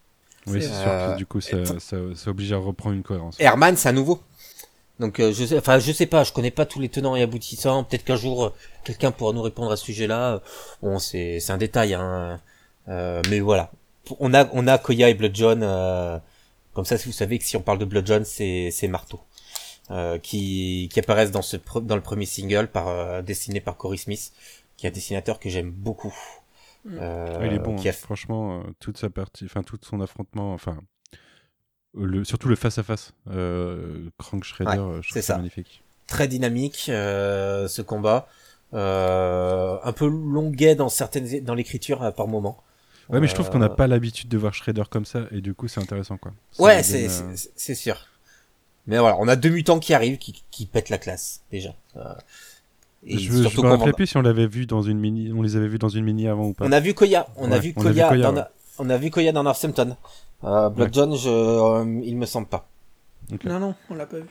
Oui, c'est- sûr Euh, que du coup ça, ça, ça oblige à reprendre une cohérence. Herman, c'est un nouveau. Donc, euh, je sais, enfin, je sais pas, je connais pas tous les tenants et aboutissants. Peut-être qu'un jour, euh, quelqu'un pourra nous répondre à ce sujet-là. Bon, c'est, c'est un détail, hein. Euh, mais voilà. On a, on a Koya et Blood John, euh, comme ça, si vous savez que si on parle de Blood John, c'est, c'est Marteau. Euh, qui, qui apparaissent dans ce, pre- dans le premier single par, euh, dessiné par Cory Smith, qui est un dessinateur que j'aime beaucoup. Mm. Euh, Ah, il est bon, qui a hein. franchement, euh, toute sa partie, enfin tout son affrontement, enfin le, surtout le face à face, euh, Crank Shredder, Ouais, je trouve c'est ça magnifique. très dynamique euh, ce combat euh, un peu longuet dans certaines dans l'écriture euh, par moment Ouais, mais je trouve qu'on n'a Euh, pas l'habitude de voir Shredder comme ça, et du coup c'est intéressant quoi. Ça ouais lui c'est donne, euh, c'est- c'est sûr mais voilà on a deux mutants qui arrivent qui, qui pètent la classe déjà Euh, et Je, je surtout me qu'on rappelais vend- plus si on l'avait vu dans une mini, on les avait vus dans une mini avant ou pas. on a vu Koya on a vu on a vu Koya, Koya, dans ouais. Na- on a vu Koya dans Northampton euh, Blood Ouais. John je euh, il me semble pas. Non, non, on l'a pas vu.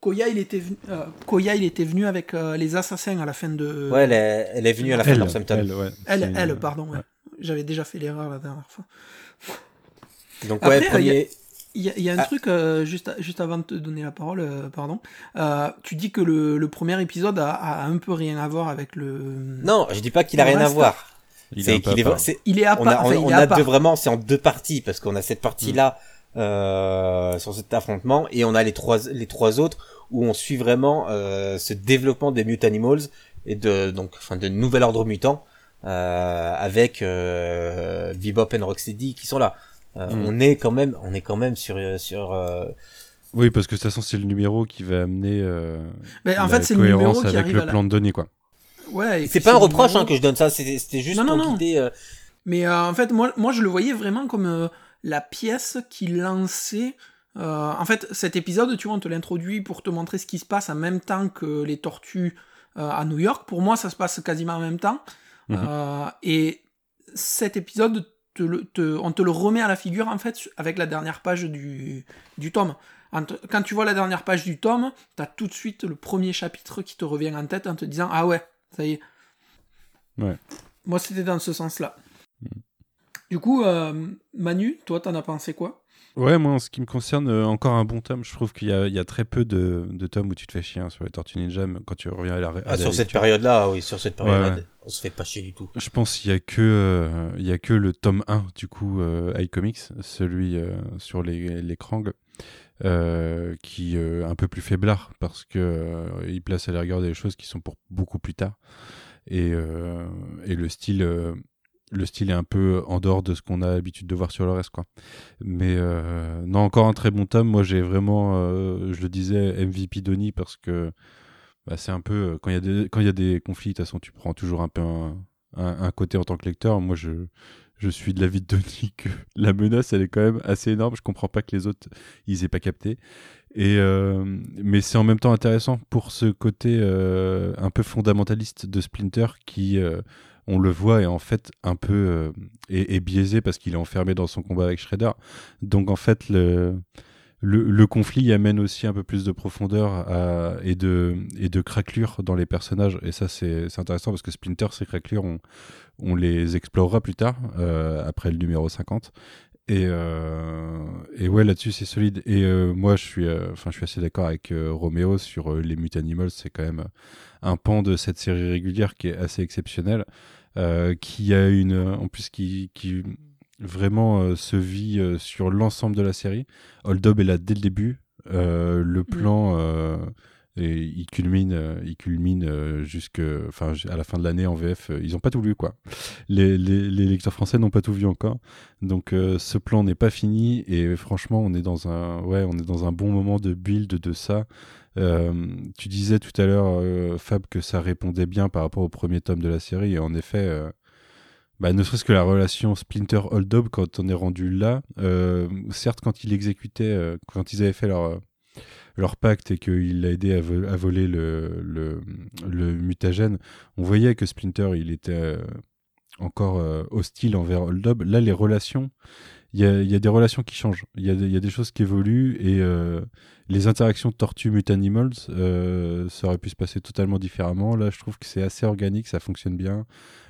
Koya, il était venu, euh, Koya, il était venu avec euh, les assassins à la fin de. ouais elle est, elle est venue à la fin de Northampton elle, ouais, Elle, elle, pardon, ouais. J'avais déjà fait l'erreur la dernière fois. donc Après, ouais euh, premier Il y a, il y a un Ah. truc, euh, juste, juste avant de te donner la parole, euh, pardon. Euh, tu dis que le, le premier épisode a, a un peu rien à voir avec le. non je dis pas qu'il a rien à voir Il est à est, part. c'est- Il est à on a, on, on a deux, vraiment, c'est en deux parties parce qu'on a cette partie-là euh, sur cet affrontement et on a les trois les trois autres où on suit vraiment euh, ce développement des mutant animals et de donc enfin de nouvel ordre mutant euh, avec euh, Bebop et Rocksteady qui sont là. Euh, Mm. On est quand même on est quand même sur sur euh, Oui, parce que de toute façon c'est le numéro qui va amener. euh, Mais en la fait, c'est le numéro qui avec arrive le à la- plan de données quoi. Ouais. c'est pas un reproche numéro- hein, que je donne ça c'était c'était juste Non, non, pour non. guider euh, Mais euh, en fait, moi, moi, je le voyais vraiment comme euh, la pièce qui lançait. euh, en fait, cet épisode, tu vois, on te l'introduit pour te montrer ce qui se passe en même temps que les tortues euh, à New York. Pour moi, ça se passe quasiment en même temps. Mhm. Euh, et cet épisode, te le- te- on te le remet à la figure, en fait, avec la dernière page du, du tome. Quand tu vois la dernière page du tome, t'as tout de suite le premier chapitre qui te revient en tête en te disant Ah ouais, ça y est. Ouais. Moi, c'était dans ce sens-là. Mm. Du coup, euh, Manu, toi, t'en as pensé quoi? Ouais, moi en ce qui me concerne, euh, encore un bon tome. Je trouve qu'il y, a- il y a très peu de, de tomes où tu te fais chier hein, sur les Tortues Ninja quand tu reviens à la. à ah, la sur cette période-là oui sur cette période-là Ouais, on se fait pas chier du tout. Je pense qu'il y a que euh, il y a que le tome 1 du coup euh, iComics, celui euh, sur les les Krang, euh, qui est un peu plus faiblard parce que euh, il place à la rigueur des choses qui sont pour beaucoup plus tard et euh, et le style euh, le style est un peu en dehors de ce qu'on a l'habitude de voir sur le reste quoi. Mais euh, non encore un très bon tome. Moi j'ai vraiment euh, je le disais MVP Donny parce que bah, c'est un peu euh, quand il y a des y a des conflits de toute façon tu prends toujours un peu un, côté en tant que lecteur moi je je suis de l'avis de Denis que la menace elle est quand même assez énorme je comprends pas que les autres ils aient pas capté et mais c'est en même temps intéressant pour ce côté un peu fondamentaliste de Splinter qui on le voit est en fait un peu euh, est, biaisé parce qu'il est enfermé dans son combat avec Shredder donc en fait le le, le conflit amène aussi un peu plus de profondeur et de et de craquelure dans les personnages. Et ça c'est c'est intéressant parce que Splinter ces craquelures on, on les explorera plus tard euh, après le numéro 50 et euh, et ouais là-dessus c'est solide. Et euh, moi je suis euh, enfin je suis assez d'accord avec Roméo sur les Mutanimals c'est quand même un pan de cette série régulière qui est assez exceptionnel qui a une en plus qui qui vraiment se vit sur l'ensemble de la série. Hold Up est là dès le début. Le plan, euh, et il culmine, euh, il culmine euh, jusque, enfin, à la fin de l'année en VF. euh, ils ont pas tout vu, quoi. Les, les, lecteurs français n'ont pas tout vu encore. Donc, ce plan n'est pas fini. Et franchement, on est dans un, ouais, on est dans un bon moment de build de ça. Tu disais tout à l'heure, Fab, que ça répondait bien par rapport au premier tome de la série. Et en effet, bah, ne serait-ce que la relation Splinter-Hold-Up, quand on est rendu là, certes, quand il exécutait, euh, quand ils avaient fait leur, leur pacte et qu'il l'a aidé à, à voler le, mutagène, on voyait que Splinter, il était euh, encore euh, hostile envers Hold-Up. Là, les relations, il y a, des relations qui changent. Il y a, des- choses qui évoluent et euh, les interactions Tortue-Mutanimals, euh, ça aurait pu se passer totalement différemment. Là, je trouve que c'est assez organique, ça fonctionne bien.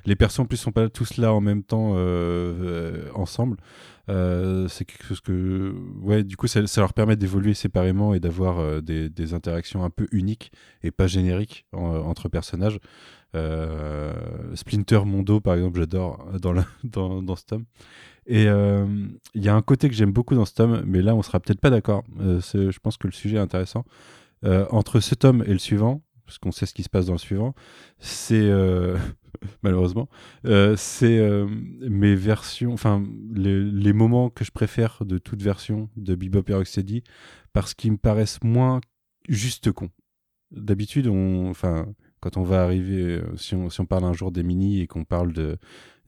Les persos en plus sont pas tous là en même temps euh, euh, ensemble. C'est quelque chose que ouais du coup ça, leur permet d'évoluer séparément et d'avoir des, interactions un peu uniques et pas génériques en- entre personnages. Euh, Splinter Mondo par exemple j'adore dans, la- dans, dans ce tome. Et euh, il y a un côté que j'aime beaucoup dans ce tome, mais là on sera peut-être pas d'accord. Euh, je pense que le sujet est intéressant. Euh, entre ce tome et le suivant, parce qu'on sait ce qui se passe dans le suivant, c'est euh, malheureusement, euh, c'est euh, mes versions, enfin les, les moments que je préfère de toute version de Bebop et Rocksteady, parce qu'ils me paraissent moins juste cons. D'habitude, on, enfin, quand on va arriver, euh, si on, parle un jour des mini et qu'on parle de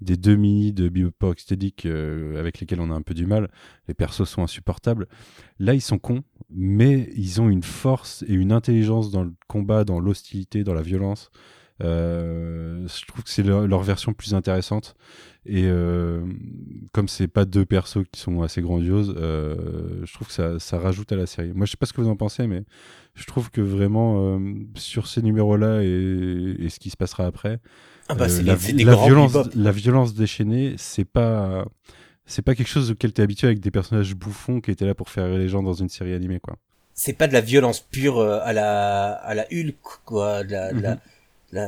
des deux mini de Bebop Rocksteady euh, avec lesquels on a un peu du mal, les persos sont insupportables. Là, ils sont cons, mais ils ont une force et une intelligence dans le combat, dans l'hostilité, dans la violence. Euh, je trouve que c'est leur, leur version plus intéressante. Et euh, comme c'est pas deux persos qui sont assez grandioses, euh, je trouve que ça, ça rajoute à la série. Moi, je sais pas ce que vous en pensez, mais je trouve que vraiment sur ces numéros-là et, et ce qui se passera après, Ah bah, la, violence, bebop. la violence déchaînée, c'est pas c'est pas quelque chose auquel t'es habitué avec des personnages bouffons qui étaient là pour faire les gens dans une série animée, quoi. c'est pas de la violence pure à la à la Hulk quoi de la, de Mhm. la,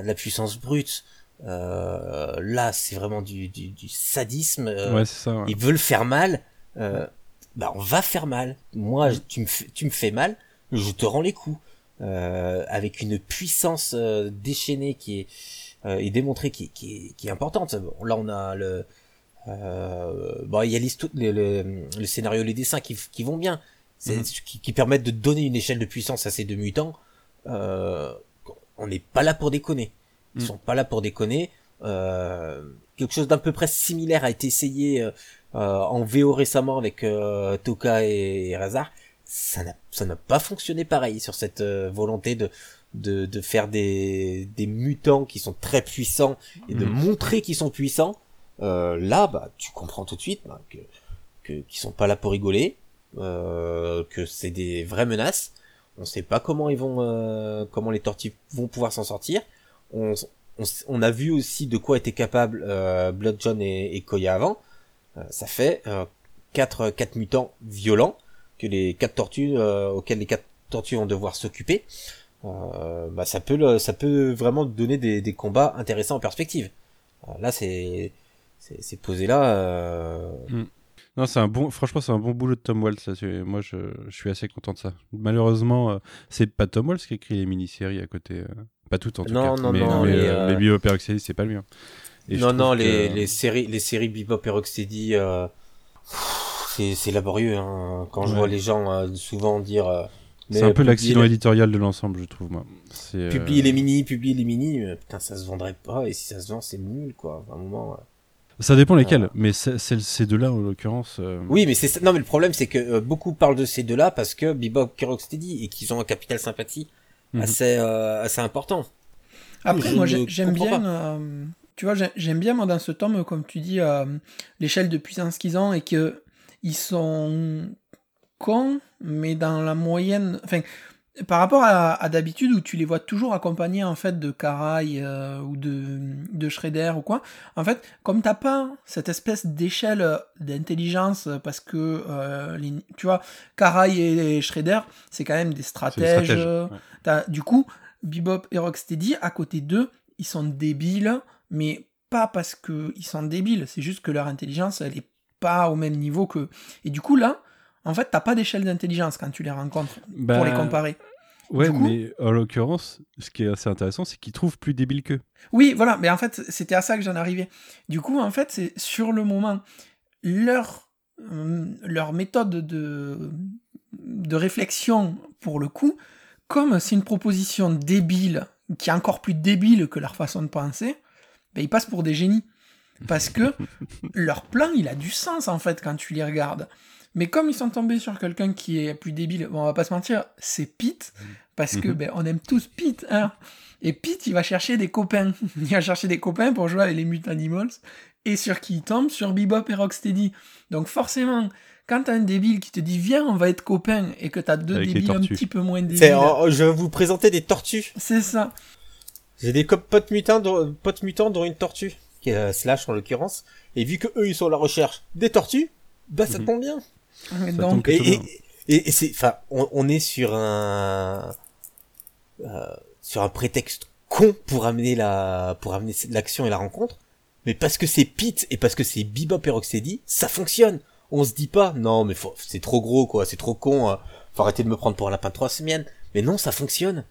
la puissance brute euh, là c'est vraiment du, du, du sadisme euh, ouais, ça. ouais. ils veulent faire mal euh, bah on va faire mal moi je- tu me fais- tu me fais mal je te rends les coups euh, avec une puissance euh, déchaînée qui est euh, et démontrée qui est, qui est, qui est importante Bon, là on a le euh, bon il y a le, le, le scénario les dessins qui, qui vont bien Mhm. qui, qui permettent de donner une échelle de puissance à ces deux mutants euh, on n'est pas là pour déconner. Ils Mhm. sont pas là pour déconner. Euh, quelque chose d'un peu près similaire a été essayé euh, euh, en VO récemment avec euh, Toka et, et Razar. Ça n'a ça n'a pas fonctionné pareil sur cette volonté de de, de faire des, des mutants qui sont très puissants et de Mhm. montrer qu'ils sont puissants. Euh, là bah tu comprends tout de suite bah, que que qu'ils sont pas là pour rigoler euh, que c'est des vraies menaces on sait pas comment ils vont euh, comment les tortues vont pouvoir s'en sortir. On, a vu aussi de quoi étaient capables euh, Blood John et, et Koya avant. Euh, ça fait euh, quatre quatre mutants violents que les quatre tortues auxquelles les quatre tortues vont devoir s'occuper. Bah ça peut ça peut vraiment donner des, combats intéressants en perspective. Là c'est c'est posé là euh, Non, c'est un bon. Franchement, c'est un bon boulot de Tom Waltz. là, Moi, je, je suis assez content de ça. Malheureusement, euh, c'est pas Tom Waltz qui écrit les mini-séries à côté. euh, Pas toutes en tout Non, cas. non, mais, non, mais, les, euh, euh, les Bebop et Rocksteady, c'est pas. Et je non non que- les, séries les séries Bebop et Rocksteady c'est laborieux hein. quand je vois les gens souvent dire C'est un peu l'accident les- éditorial de l'ensemble, je trouve, moi. Publier les mini publier les mini putain ça se vendrait pas et si ça se vend c'est nul quoi à un moment. Ça dépend lesquels, Voilà. mais ces deux-là, en l'occurrence. euh, oui mais c'est ça- non mais le problème c'est que euh, beaucoup parlent de ces deux là parce que Bebop et Rocksteady et qu'ils ont un capital sympathie Mhm. assez euh, assez important Après, Je moi, j'aime bien. euh, tu vois, j'ai- j'aime bien, moi, dans ce tome, comme tu dis, euh, l'échelle de puissance qu'ils ont et que ils sont. con, mais dans la moyenne. Enfin, par rapport à, à d'habitude où tu les vois toujours accompagnés en fait de Karai euh, ou de, de Shredder ou quoi, en fait, comme t'as pas cette espèce d'échelle d'intelligence parce que euh, les- tu vois, Karai et, Shredder, c'est quand même des stratèges. stratèges, euh, ouais. du coup, Bebop et Rocksteady à côté d'eux, ils sont débiles, mais pas parce que ils sont débiles, c'est juste que leur intelligence elle est pas au même niveau que. Et du coup là, en fait, t'as pas d'échelle d'intelligence quand tu les rencontres pour les Bah, comparer. Ouais, coup- mais en l'occurrence, ce qui est assez intéressant, c'est qu'ils trouvent plus débiles qu'eux. Oui, voilà, mais en fait, c'était à ça que j'en arrivais. Du coup, en fait, c'est sur le moment, leur, euh, leur méthode de, de réflexion, pour le coup, comme c'est une proposition débile, qui est encore plus débile que leur façon de penser, ben, ils passent pour des génies. Parce que leur plan, il a du sens, en fait, quand tu les regardes. Mais comme ils sont tombés sur quelqu'un qui est plus débile, bon, on va pas se mentir, c'est Pete, parce que Mhm. ben, on aime tous Pete, hein. Et Pete, il va chercher des copains. Il va chercher des copains pour jouer avec les Mutant Animals. Et sur qui il tombe Sur Bebop et Rocksteady. Donc forcément, quand t'as un débile qui te dit viens, on va être copains, et que t'as deux Avec débiles un petit peu moins débiles, oh, je vais vous présenter des tortues. c'est ça. J'ai des potes mutants, dont- potes mutants dont une tortue, qui est euh, Slash en l'occurrence. Et vu que eux ils sont à la recherche des tortues, bah ça Mhm. tombe bien. Donc, Et, et, et, et c'est, enfin, on, on est sur un euh, sur un prétexte con pour amener la pour amener l'action et la rencontre. Mais parce que c'est Pete et parce que c'est Bebop et Rocksteady, ça fonctionne. On se dit pas, non mais faut- c'est trop gros quoi, c'est trop con. euh, faut arrêter de me prendre pour un lapin de trois semaines. Mais non, ça fonctionne.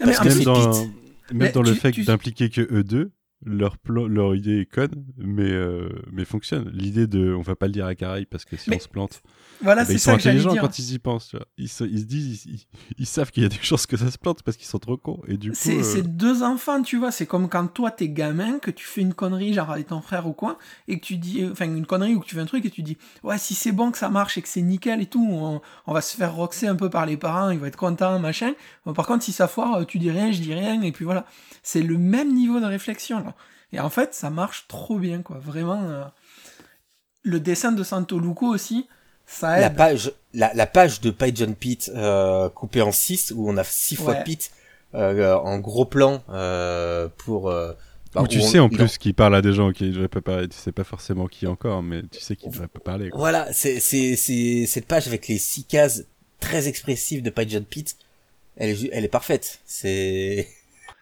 Non, mais parce en que plus, même c'est dans, Pete. même Mais dans le fait tu- d'impliquer que eux deux, leur, plan, leur idée est conne, mais, euh, mais fonctionne. L'idée de on va pas le dire à Caraï parce que si Mais on se plante, voilà, c'est ils sont ça j'allais intelligents dire. quand ils y pensent. Tu vois. Ils, se, ils se disent, ils, ils savent qu'il y a des chances que ça se plante parce qu'ils sont trop cons. Et du coup, C'est euh, deux enfants, tu vois. C'est comme quand toi, t'es gamin, que tu fais une connerie, genre avec ton frère ou quoi, et que tu dis, euh, enfin, une connerie ou que tu fais un truc et tu dis, ouais, si c'est bon, que ça marche et que c'est nickel et tout, on, on va se faire roxer un peu par les parents, ils vont être contents, machin. Bon, par contre, si ça foire, euh, tu dis rien, je dis rien, et puis voilà. C'est le même niveau de réflexion, là. Et en fait, ça marche trop bien, quoi. Vraiment. euh, Le dessin de Santo Luco aussi, ça La aide. page, la, la page de Page John Pete euh, coupée en 6 où on a six fois Ouais. Pete euh, en gros plan euh, pour. euh, bah, où tu où on- sais en plus qu'il parle à des gens qui ne devraient pas parler. Tu sais pas forcément qui encore, mais tu sais qu'ils ne devraient pas parler. quoi. Voilà, c'est c'est c'est cette page avec les six cases très expressives de Page John Pete. Elle est elle est parfaite. C'est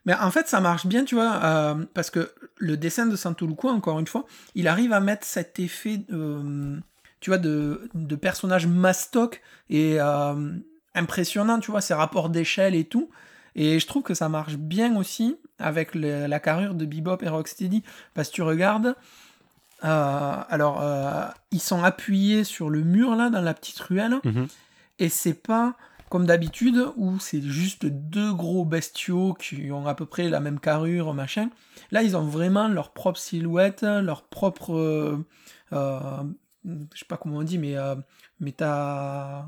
Mais en fait, ça marche bien, tu vois, euh, parce que le dessin de Santoluco, encore une fois, il arrive à mettre cet effet, euh, tu vois, de, de personnage mastoc et euh, impressionnant, tu vois, ses rapports d'échelle et tout. Et je trouve que ça marche bien aussi avec le- la carrure de Bebop et Rocksteady, parce que tu regardes, alors, ils sont appuyés sur le mur, là, dans la petite ruelle, Mhm. et c'est pas comme d'habitude où c'est juste deux gros bestiaux qui ont à peu près la même carrure, machin. Là, ils ont vraiment leur propre silhouette, leur propre. euh, euh, je sais pas comment on dit, mais. euh, méta.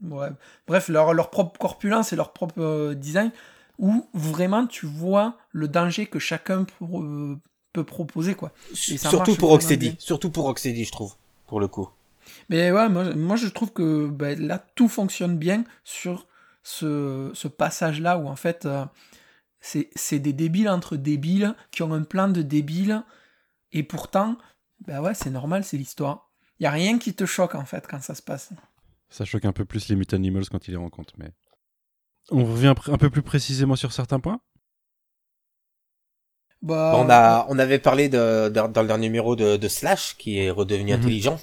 Ouais. Bref, leur, leur propre corpulence et leur propre design, où vraiment tu vois le danger que chacun peut proposer, quoi. Et surtout pour Rocksteady, surtout pour Rocksteady, je trouve, pour le coup. Mais ouais, moi, moi je trouve que ben, là, tout fonctionne bien sur ce, ce passage-là où en fait, euh, c'est c'est des débiles entre débiles qui ont un plan de débiles et pourtant, ben ouais, c'est normal, c'est l'histoire. Il y a rien qui te choque en fait quand ça se passe. Ça choque un peu plus les Mutant Animals quand ils les rencontrent. Mais... On revient un peu plus précisément sur certains points Bah, on a on avait parlé de, de- dans le dernier numéro de, de Slash qui est redevenu Mhm. intelligent.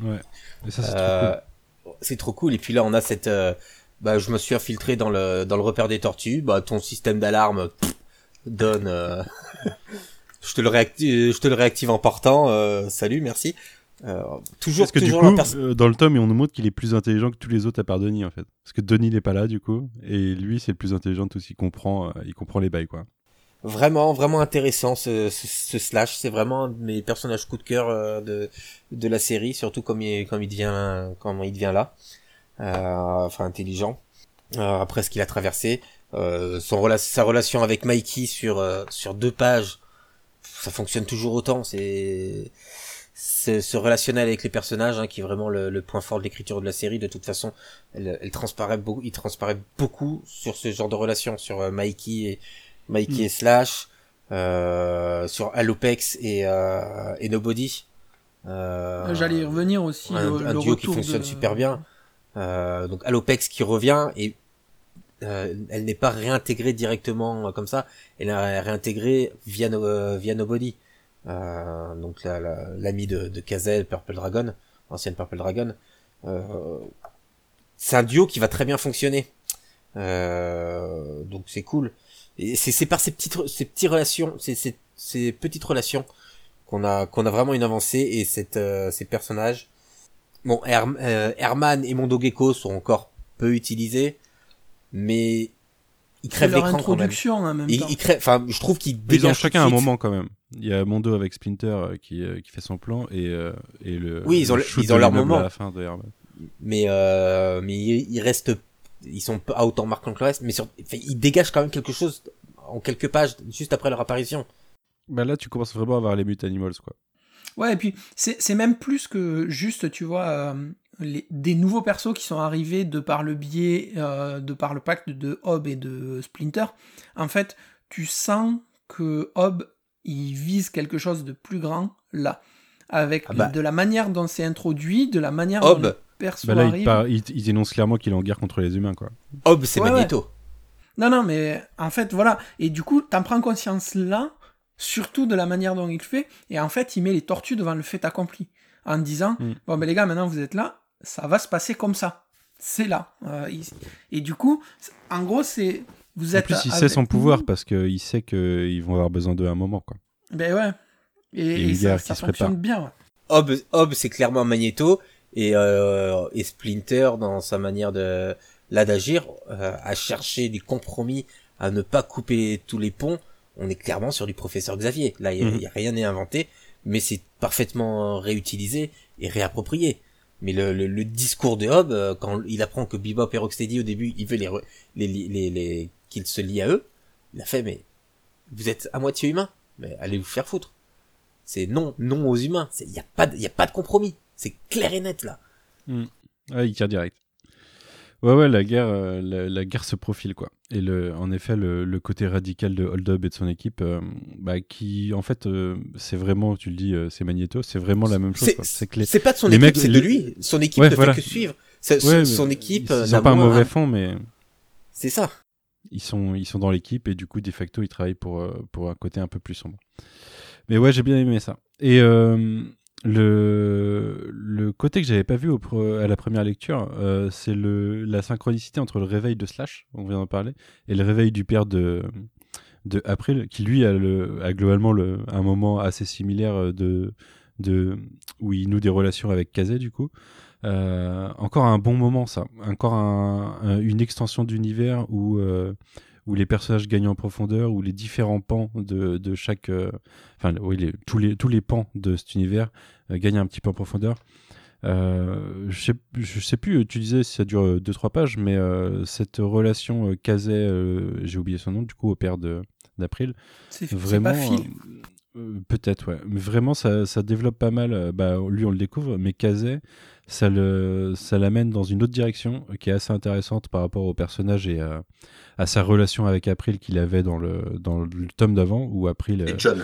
Ouais. Et ça, c'est Euh, trop cool. c'est trop cool. Et puis là, on a cette. euh, bah, je me suis infiltré dans le dans le repère des tortues. Bah, ton système d'alarme donne. euh, je te le réactive, je te le réactive en partant. euh, salut, merci. Euh, toujours, Parce que du coup, euh, dans le tome, on nous montre qu'il est plus intelligent que tous les autres à part Denis, en fait. Parce que Denis n'est pas là, du coup. Et lui, c'est le plus intelligent de tous. Il comprend, euh, il comprend les bails, quoi. Vraiment, vraiment intéressant ce, ce, ce slash. C'est vraiment un de mes personnages coup de cœur euh, de de la série, surtout comme il comme il devient comme il devient là. Euh, enfin intelligent. Euh, après ce qu'il a traversé, euh, son rela- sa relation avec Mikey sur euh, sur deux pages, ça fonctionne toujours autant. C'est ce, ce relationnel avec les personnages hein, qui est vraiment le, le point fort de l'écriture de la série. De toute façon, elle, elle transparaît beaucoup, il transparaît beaucoup sur ce genre de relation, sur euh, Mikey et Mikey Mm. et Slash, euh, sur Alopex et, euh, et Nobody. Euh, J'allais y revenir aussi. un, le, un le duo qui fonctionne de- super bien. Euh, donc Alopex qui revient et euh, elle n'est pas réintégrée directement comme ça, elle est réintégrée via, no, euh, via Nobody. Euh, donc la- la- l'ami de, de Kazel, Purple Dragon, ancienne Purple Dragon. Euh, c'est un duo qui va très bien fonctionner. Euh, donc c'est cool. Et c'est c'est par ces petites ces petites relations, ces, ces, ces petites relations qu'on a qu'on a vraiment une avancée et cette euh, ces personnages. Bon, Herm- euh, Herman et Mondo Gecko sont encore peu utilisés, mais ils crèvent l'écran quand même. introduction en même Ils, temps. ils crèvent, enfin, je trouve qu'ils Ils ont chacun un moment quand même. Il y a Mondo avec Splinter euh, qui, qui fait son plan et, euh, et le. Oui, ils ont le ils leur moment. à la fin de Herman. mais euh, mais ils, ils restent ils sont pas autant marquants que le reste mais sur, ils dégagent quand même quelque chose en quelques pages juste après leur apparition Bah là, tu commences vraiment à voir les Mute Animals quoi. Ouais, et puis c'est même plus que juste, tu vois, euh, les, des nouveaux persos qui sont arrivés de par le biais, euh, de par le pacte de Hob et de Splinter. En fait, tu sens que Hob, il vise quelque chose de plus grand là. Avec Ah bah. de la manière dont c'est introduit, de la manière Hob. dont perso Bah là, arrive. il, par- il, il énonce clairement qu'il est en guerre contre les humains quoi. Hob c'est Ouais, Magneto Non, non, mais en fait, voilà. Et du coup, t'en prends conscience là, surtout de la manière dont il le fait. Et en fait, il met les tortues devant le fait accompli. En disant, Mm. bon, ben les gars, maintenant vous êtes là, ça va se passer comme ça. C'est là. Euh, il- Et du coup, c'est- en gros, c'est. Vous En plus, il sait son pouvoir parce qu'il sait qu'ils vont avoir besoin d'eux à un moment quoi. Ben ouais. Et, Et et ça, fonctionne prépare. bien. ouais. Hob Hob c'est clairement Magneto et euh, et Splinter dans sa manière de là d'agir euh, à chercher du compromis à ne pas couper tous les ponts. On est clairement sur du professeur Xavier. Là il y a- il y a rien n'est inventé mais c'est parfaitement réutilisé et réapproprié. Mais le, le, le discours de Hob euh, quand il apprend que Bebop et Rocksteady au début il veut les les les, les, les- qu'il se lie à eux il a fait mais vous êtes à moitié humain. Mais allez vous faire foutre. C'est non, non aux humains. Il n'y a, pas y a pas de compromis. C'est clair et net là. Ah, il tire direct. Ouais, ouais, la guerre, euh, la, la guerre se profile, quoi. Et le, en effet, le, le côté radical de Hold Up et de son équipe, euh, bah, qui, en fait, euh, c'est vraiment, tu le dis, c'est Magneto, c'est vraiment la même chose. C'est les... pas de son les équipe, c'est de lui. Son équipe Ouais, ne voilà. fait que suivre. Ouais, son équipe Ils, ont pas un mauvais un- fond, mais C'est ça. ils sont, ils sont dans l'équipe et du coup, de facto, ils travaillent pour, pour un côté un peu plus sombre. Mais ouais, j'ai bien aimé ça. Et le, le côté que j'avais pas vu à la première lecture, euh, c'est le, la synchronicité entre le réveil de Slash, on vient d'en parler, et le réveil du père de, de April, qui lui a, a globalement le, un moment assez similaire euh, de, de, où il noue des relations avec Kazé, du coup. Euh, encore un bon moment, ça. Encore un- un- une extension d'univers où, où les personnages gagnent en profondeur, où les différents pans de, de chaque. euh, Enfin, oui, les- tous, les, tous les pans de cet univers euh, gagnent un petit peu en profondeur. Euh, je sais, je sais plus, tu disais si ça dure 2-3 pages, mais euh, cette relation euh, Kazé, j'ai oublié son nom, du coup, au père d'April, C'est c'est vraiment. pas Phil. Euh, Peut-être, ouais. Mais vraiment, ça, ça développe pas mal. euh, Bah, lui, on le découvre, mais Kazé, ça le, ça l'amène dans une autre direction euh, qui est assez intéressante par rapport au personnage et à, à sa relation avec April qu'il avait dans le, dans le tome d'avant, où April, Et John.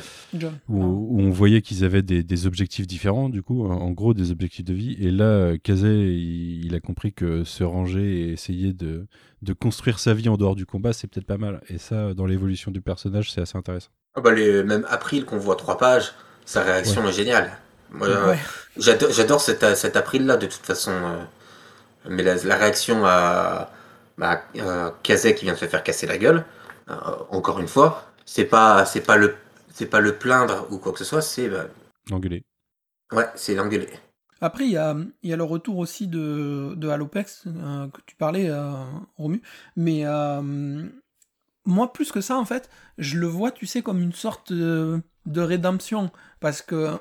Où, où on voyait qu'ils avaient des, des objectifs différents, du coup, en, gros, des objectifs de vie. Et là, Kazé, il, il a compris que se ranger et essayer de, de construire sa vie en dehors du combat, c'est peut-être pas mal. Et ça, dans l'évolution du personnage, c'est assez intéressant. Ah bah les, même April qu'on voit trois pages, sa réaction est géniale. Moi, euh, Ouais. j'adore, j'adore cet, cet April là de toute façon. euh, mais la, la réaction à bah, euh, Kazek qui vient de se faire casser la gueule, euh, encore une fois, c'est pas c'est pas le c'est pas le plaindre ou quoi que ce soit, c'est bah, L'engueuler. ouais c'est l'engueuler. Après, il y a, il y a le retour aussi de, de Halopex, euh, que tu parlais, euh, Romu. Mais euh, moi, plus que ça, en fait, je le vois, tu sais, comme une sorte de, de rédemption. Parce que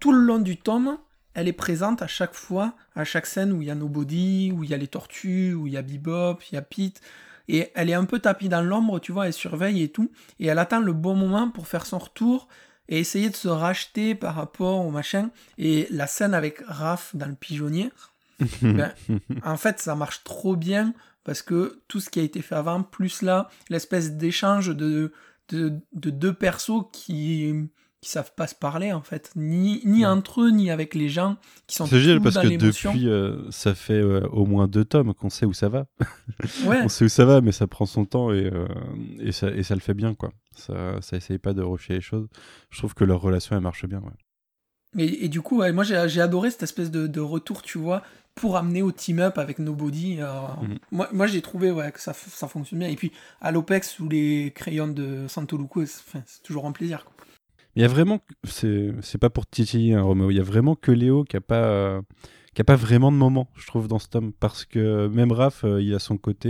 tout le long du tome, elle est présente à chaque fois, à chaque scène où il y a Nobody, où il y a les tortues, où il y a Bebop, il y a Pete. Et elle est un peu tapie dans l'ombre, tu vois, elle surveille et tout. Et elle attend le bon moment pour faire son retour et essayer de se racheter par rapport au machin. Et la scène avec Raph dans le pigeonnier, ben, en fait, ça marche trop bien parce que tout ce qui a été fait avant, plus là, l'espèce d'échange de, de, de deux persos qui qui savent pas se parler en fait, ni, ni entre eux, ni avec les gens qui sont C'est génial parce dans que depuis, euh, ça fait euh, au moins deux tomes qu'on sait où ça va. Ouais. On sait où ça va, mais ça prend son temps et, euh, et, ça, et ça le fait bien, quoi. Ça, ça essaye pas de rusher les choses. Je trouve que leur relation, elle marche bien, ouais. Et, et du coup, ouais, moi j'ai j'ai adoré cette espèce de, de retour, tu vois, pour amener au team-up avec Nobody. euh, Mhm. Moi, moi j'ai trouvé ouais, que ça, ça fonctionne bien. Et puis à l'Opex sous les crayons de Santoluco, c'est enfin, c'est toujours un plaisir. quoi. Il y a vraiment, c'est c'est pas pour titiller, hein, Roméo, il y a vraiment que Léo qui a pas, euh, qui a pas vraiment de moment, je trouve, dans ce tome. Parce que même Raph, euh, il a son côté,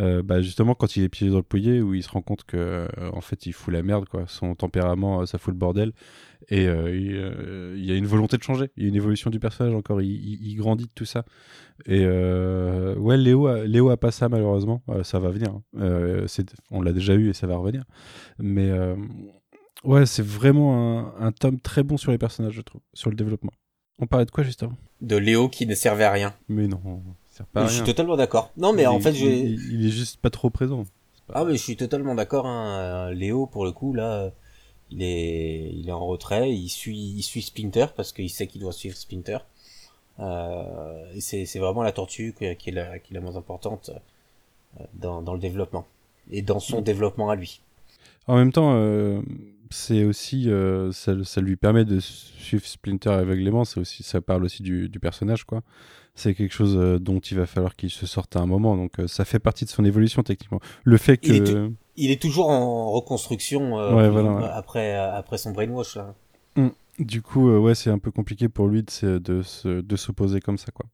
euh, bah, justement, quand il est pieds dans le pouillet, où il se rend compte que, euh, en fait, il fout la merde, quoi. Son tempérament, euh, ça fout le bordel. Et il, il y a une volonté de changer, il y a une évolution du personnage encore, il, il- il grandit de tout ça. Et ouais, Léo a, Léo a pas ça, malheureusement. Ça va venir. hein. On l'a déjà eu et ça va revenir. Mais. Ouais, c'est vraiment un, un tome très bon sur les personnages, je trouve, sur le développement. On parlait de quoi juste avant De Léo qui ne servait à rien. Mais non, je suis totalement d'accord. Non, mais Il en est- fait, il, il est juste pas trop présent. Pas- Ah mais je suis totalement d'accord. Hein. Euh, Léo, pour le coup, là, il est, il est en retrait. Il suit, il suit Splinter parce qu'il sait qu'il doit suivre Splinter. Euh, c'est, vraiment la tortue qui est la, qui est la moins importante euh, dans, dans le développement et dans son développement à lui. En même temps, euh, c'est aussi, euh, ça, ça lui permet de suivre Splinter aveuglément. C'est aussi, ça parle aussi du, du personnage, quoi. C'est quelque chose euh, dont il va falloir qu'il se sorte à un moment. Donc, euh, ça fait partie de son évolution techniquement. Le fait que, Il est tout- Il est toujours en reconstruction euh, Ouais, voilà, ouais. après, après son brainwash. Là. Du coup, euh, ouais, c'est un peu compliqué pour lui de, de, de s'opposer comme ça, quoi.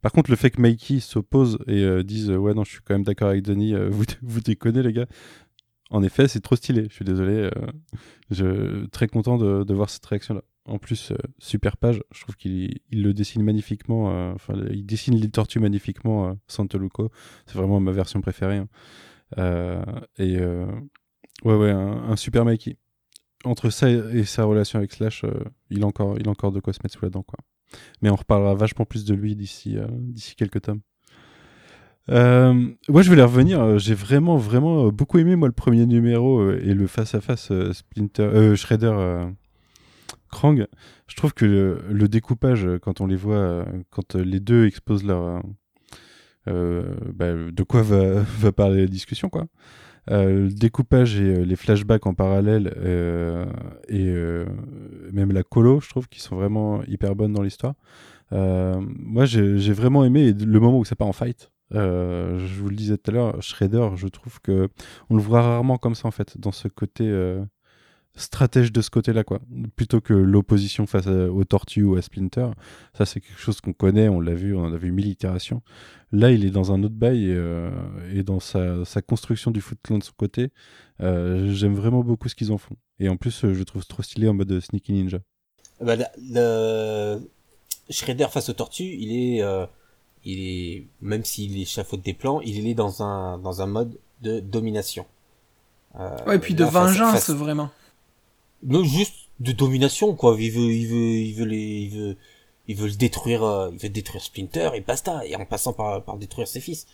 Par contre, le fait que Mikey s'oppose et euh, dise ouais non, je suis quand même d'accord avec Denis, vous vous déconnez les gars. En effet, c'est trop stylé. Je suis désolé. je très content de, de voir cette réaction-là. En plus, euh, super page. Je trouve qu'il il le dessine magnifiquement. euh, Enfin, il dessine les tortues magnifiquement. Euh, Santoluco, c'est vraiment ma version préférée. hein. Et ouais, ouais, un, super Mikey entre ça et, sa relation avec Slash, il, a encore, il encore de quoi se mettre sous la dent. Quoi. Mais on reparlera vachement plus de lui d'ici quelques tomes. Euh, moi, je voulais revenir. J'ai vraiment, vraiment beaucoup aimé moi le premier numéro et le face à face Splinter, Shredder, Krang. Je trouve que le, découpage, euh, quand on les voit, euh, quand euh, les deux exposent leur, bah, de quoi va, parler la discussion, quoi. Le découpage et les flashbacks en parallèle et même la colo, je trouve qu'ils sont vraiment hyper bonnes dans l'histoire. Moi, j'ai vraiment aimé le moment où ça part en fight. Je vous le disais tout à l'heure, Shredder, je trouve que on le voit rarement comme ça en fait, dans ce côté stratège de ce côté-là, quoi. Plutôt que l'opposition face à- aux tortues ou à Splinter. Ça, c'est quelque chose qu'on connaît, on l'a vu, on en a vu mille itérations. Là, il est dans un autre bail et, euh, et dans sa, sa construction du Foot Clan de son côté, euh, j'aime vraiment beaucoup ce qu'ils en font. Et en plus, euh, je le trouve trop stylé en mode Sneaky Ninja. Bah, le- le Shredder face aux tortues, il est, euh, il est, même s'il échafaude des plans, il est dans un, dans un mode de domination. Euh, Ouais, et puis de vengeance, face- vraiment. Non, juste de domination, quoi. Il veut, il veut, il veut les, il veut, il veut le détruire, euh, il veut détruire Splinter et basta. Et en passant par, par détruire ses fils.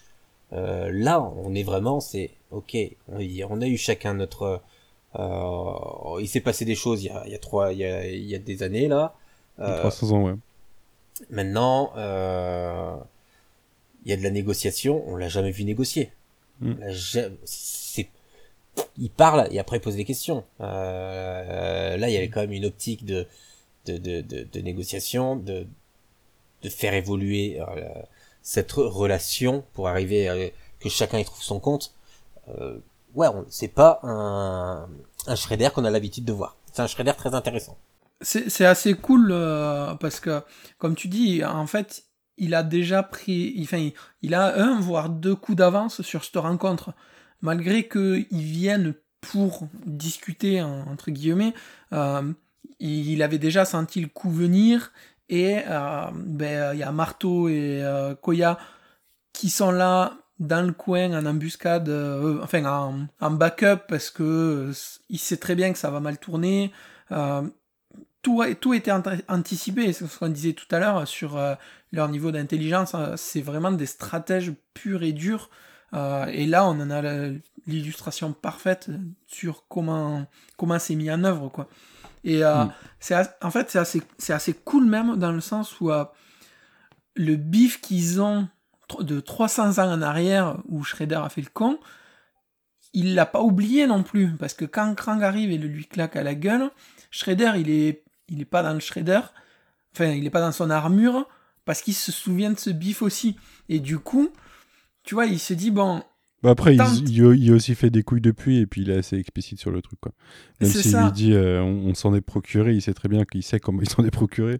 Euh, là, on est vraiment, c'est, ok, on, on a eu chacun notre, euh, il s'est passé des choses il y a, il y a trois, il y a, il y a des années, là. Euh, 300 ans, ouais. Maintenant, euh, il y a de la négociation, on l'a jamais vu négocier. Mm. C'est, il parle et après il pose des questions. Euh, là, il y avait quand même une optique de de, de, négociation, de de faire évoluer euh, cette relation pour arriver à que chacun y trouve son compte. Euh, ouais, c'est pas un un Shredder qu'on a l'habitude de voir. C'est un Shredder très intéressant. C'est assez cool euh, parce que, comme tu dis, en fait, il a déjà pris, enfin, il a un voire deux coups d'avance sur cette rencontre, malgré qu'ils viennent pour discuter en- entre guillemets. euh, il avait déjà senti le coup venir et euh, ben il y a Marteau et euh, Koya qui sont là dans le coin en embuscade, enfin en, backup parce que il sait très bien que ça va mal tourner. tout, tout était ant- anticipé. C'est ce qu'on disait tout à l'heure sur leur niveau d'intelligence. c'est vraiment des stratèges purs et durs. Euh, et là, on en a l'illustration parfaite sur comment comment c'est mis en œuvre, quoi. Et euh, Mm. c'est en fait c'est assez c'est assez cool même dans le sens où euh, le bif qu'ils ont de 300 ans en arrière où Shredder a fait le con, il l'a pas oublié non plus parce que quand Krang arrive et le lui claque à la gueule, Shredder il est il est pas dans le Shredder, enfin il est pas dans son armure parce qu'il se souvient de ce bif aussi et du coup tu vois il se dit bon Bah après, il, Tente. il- il a aussi fait des couilles depuis et puis il est assez explicite sur le truc. Quoi. Même s'il lui dit euh, on, on s'en est procuré, il sait très bien qu'il sait comment il s'en est procuré.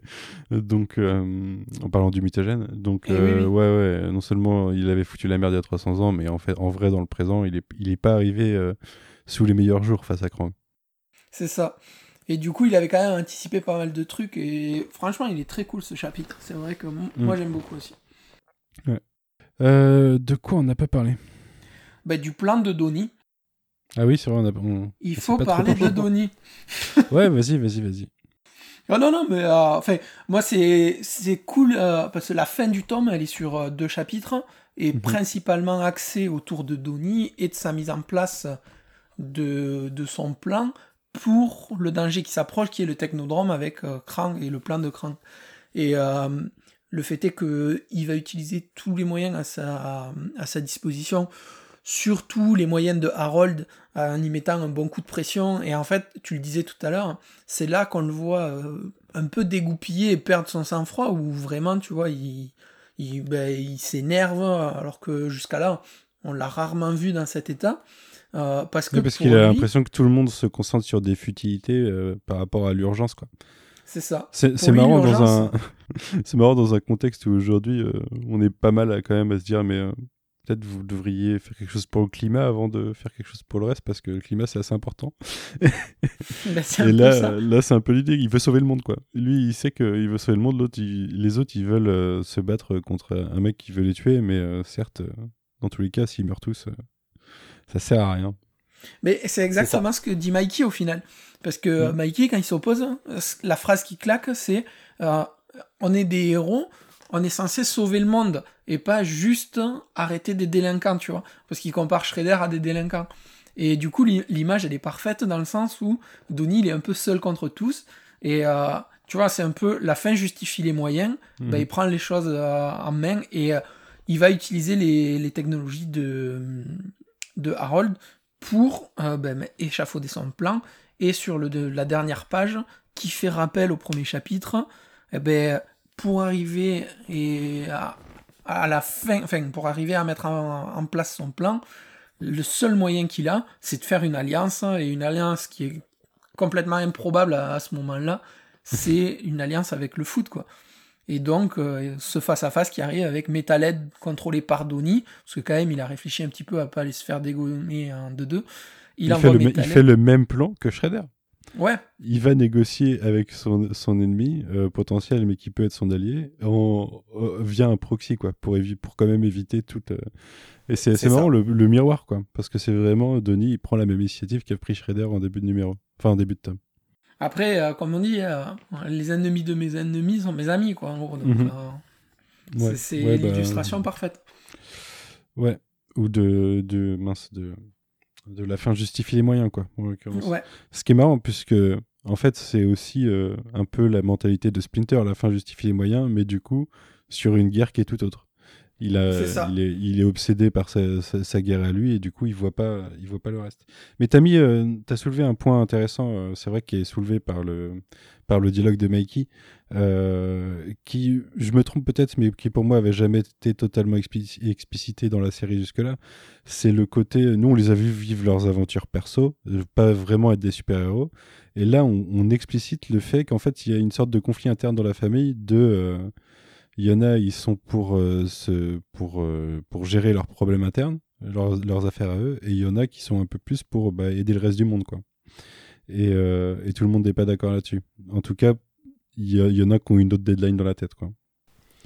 Donc, euh, en parlant du mutagène. Donc, Eh oui, euh, oui. ouais, ouais, non seulement il avait foutu la merde il y a 300 ans, mais en fait, en vrai, dans le présent, il est, il est pas arrivé sous les meilleurs jours face à Krang. C'est ça. Et du coup, il avait quand même anticipé pas mal de trucs. Et franchement, il est très cool ce chapitre. C'est vrai que Mm. moi, j'aime beaucoup aussi. Euh, de quoi on n'a pas parlé? Bah, du plan de Donnie. Ah oui, c'est vrai, on a. on- Il on faut parler de. Donnie. Ouais, vas-y, vas-y, vas-y. Ah non, non, mais euh, enfin, moi, c'est cool euh, parce que la fin du tome, elle est sur euh, deux chapitres et Mhm. principalement axée autour de Donnie et de sa mise en place de, de son plan pour le danger qui s'approche, qui est le technodrome avec Krang et le plan de Krang. Et le fait est qu'il va utiliser tous les moyens à sa, à sa disposition, surtout les moyens de Harold, en y mettant un bon coup de pression. Et en fait, tu le disais tout à l'heure, c'est là qu'on le voit euh, un peu dégoupillé et perdre son sang-froid, où vraiment, tu vois, il, il, ben, il s'énerve, alors que jusqu'à là, on l'a rarement vu dans cet état. euh, parce que Ouais, parce qu'il a l'impression que tout le monde se concentre sur des futilités euh, par rapport à l'urgence, quoi. C'est ça. C'est marrant dans un c'est marrant dans un contexte où aujourd'hui euh, on est pas mal à, quand même à se dire mais euh, peut-être vous devriez faire quelque chose pour le climat avant de faire quelque chose pour le reste parce que le climat c'est assez important. Un Et là ça. là c'est un peu l'idée, il veut sauver le monde quoi. Lui il sait qu'il veut sauver le monde, l'autre les autres ils veulent euh, se battre contre un mec qui veut les tuer mais certes dans tous les cas s'ils meurent tous ça sert à rien. Mais c'est exactement ce que dit Mikey au final. Parce que euh, Mm. Mikey, quand il s'oppose, la phrase qui claque, c'est euh, On est des héros, on est censé sauver le monde, et pas juste arrêter des délinquants, tu vois. Parce qu'il compare Shredder à des délinquants. Et du coup, li- l'image, elle est parfaite dans le sens où Donnie, il est un peu seul contre tous. Et euh, tu vois, c'est un peu la fin justifie les moyens. Ben, il prend les choses euh, en main et il va utiliser les, les technologies de, de Harold pour euh, ben, échafauder son plan. Et sur le, de, la dernière page, qui fait rappel au premier chapitre, eh ben, pour arriver et à, la fin, pour arriver à mettre en, en place son plan, le seul moyen qu'il a, c'est de faire une alliance, et une alliance qui est complètement improbable à, à ce moment-là, c'est une alliance avec le foot, quoi. Et donc, euh, ce face-à-face qui arrive avec Metalhead contrôlé par Donnie, parce que quand même, il a réfléchi un petit peu à pas aller se faire dégommer en 2-2. Il, Il, fait le, il fait le même plan que Shredder. Ouais, il va négocier avec son, son ennemi euh, potentiel, mais qui peut être son allié, en, euh, via un proxy, quoi, pour, quand même éviter toute. Et c'est marrant le, le miroir, quoi, parce que c'est vraiment Denis, il prend la même initiative qu'a pris Shredder en début de numéro, enfin en début de tome. Après, euh, comme on dit, euh, les ennemis de mes ennemis sont mes amis, quoi, en gros. Donc, Mhm. euh, Ouais, c'est- bah, l'illustration parfaite. Ouais, ou de, de mince, de, de la fin justifie les moyens, quoi, en l'occurrence. Ouais, Ce qui est marrant, puisque en fait, c'est aussi un peu la mentalité de Splinter, la fin justifie les moyens, mais du coup, sur une guerre qui est tout autre. Il, a, C'est ça. il, est, il est obsédé par sa, sa- sa guerre à lui et du coup il voit pas, il voit pas le reste. Mais t'as mis, euh, t'as soulevé un point intéressant, euh, c'est vrai qui est soulevé par le, par le dialogue de Mikey, euh, qui, je me trompe peut-être, mais qui pour moi avait jamais été totalement explici- explicité dans la série jusque-là. C'est le côté, nous on les a vus vivre leurs aventures perso, pas vraiment être des super-héros. Et là, on, on explicite le fait qu'en fait, il y a une sorte de conflit interne dans la famille. De, il y en a, ils sont pour euh, se, pour euh, pour gérer leurs problèmes internes, leurs, leurs affaires à eux, et il y en a qui sont un peu plus pour bah, aider le reste du monde, quoi. Et, euh, et tout le monde n'est pas d'accord là-dessus. En tout cas, il y, a- il y en a qui ont une autre deadline dans la tête, quoi.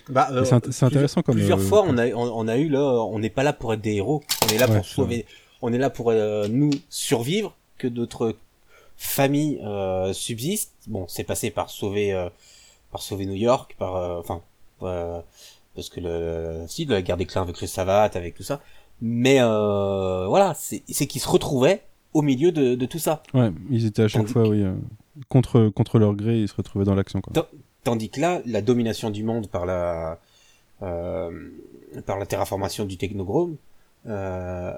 Bah, c'est int- intéressant comme, Plusieurs fois, on a, on, on a eu là, on n'est pas là pour être des héros. On est là Ouais, pour sauver. On est là pour nous survivre que d'autres famille euh, subsiste. Bon, c'est passé par sauver, euh, par sauver New York, par, enfin, euh, parce que le, si, de la guerre des clans avec le Savat, avec tout ça. Mais euh, voilà, c'est c'est qu'ils se retrouvaient au milieu de, de tout ça. Ouais, ils étaient à chaque Tandis fois, que- oui, euh, contre, contre leur gré, ils se retrouvaient dans l'action. quoi. Ta- Tandis que là, la domination du monde par la euh, par la terraformation du technogrome, euh,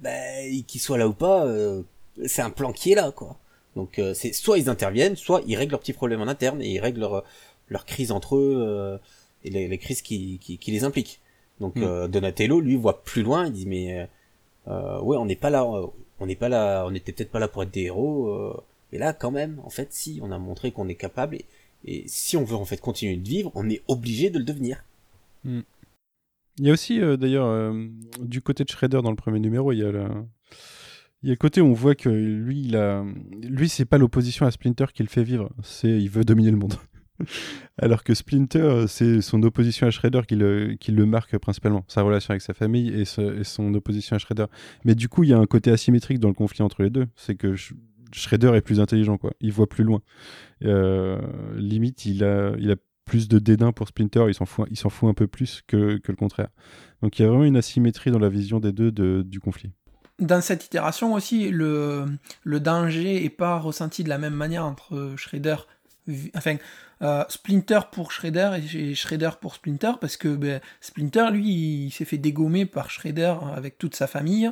ben, qu'il soit là ou pas, euh, c'est un plan qui est là, quoi. Donc euh, c'est soit ils interviennent, soit ils règlent leurs petits problèmes en interne et ils règlent leur leur crise entre eux euh, et les, les crises qui, qui, qui les impliquent. Donc Mm. euh, Donatello, lui, voit plus loin. Il dit mais euh, euh, ouais, on n'est pas là, on n'est pas là, on n'était peut-être pas là pour être des héros. Mais là, quand même, en fait, si on a montré qu'on est capable et, et si on veut en fait continuer de vivre, on est obligé de le devenir. Il y a aussi, euh, d'ailleurs, euh, du côté de Shredder dans le premier numéro, il y a la... Il y a le côté où on voit que lui, il a... lui, c'est pas l'opposition à Splinter qui le fait vivre, c'est il veut dominer le monde. Alors que Splinter, euh, c'est son opposition à Shredder qui le, qui le marque principalement, sa relation avec sa famille et, son opposition à Shredder. Mais du coup, il y a un côté asymétrique dans le conflit entre les deux, c'est que Sh- Shredder est plus intelligent, quoi. Il voit plus loin. Euh, limite, il a, il a plus de dédain pour Splinter, il s'en fout, il s'en fout un peu plus que, que le contraire. Donc il y a vraiment une asymétrie dans la vision des deux de- du conflit. Dans cette itération aussi, le, le danger est pas ressenti de la même manière entre Shredder, enfin euh, Splinter pour Shredder et Shredder pour Splinter, parce que ben, Splinter, lui, il s'est fait dégommer par Shredder avec toute sa famille,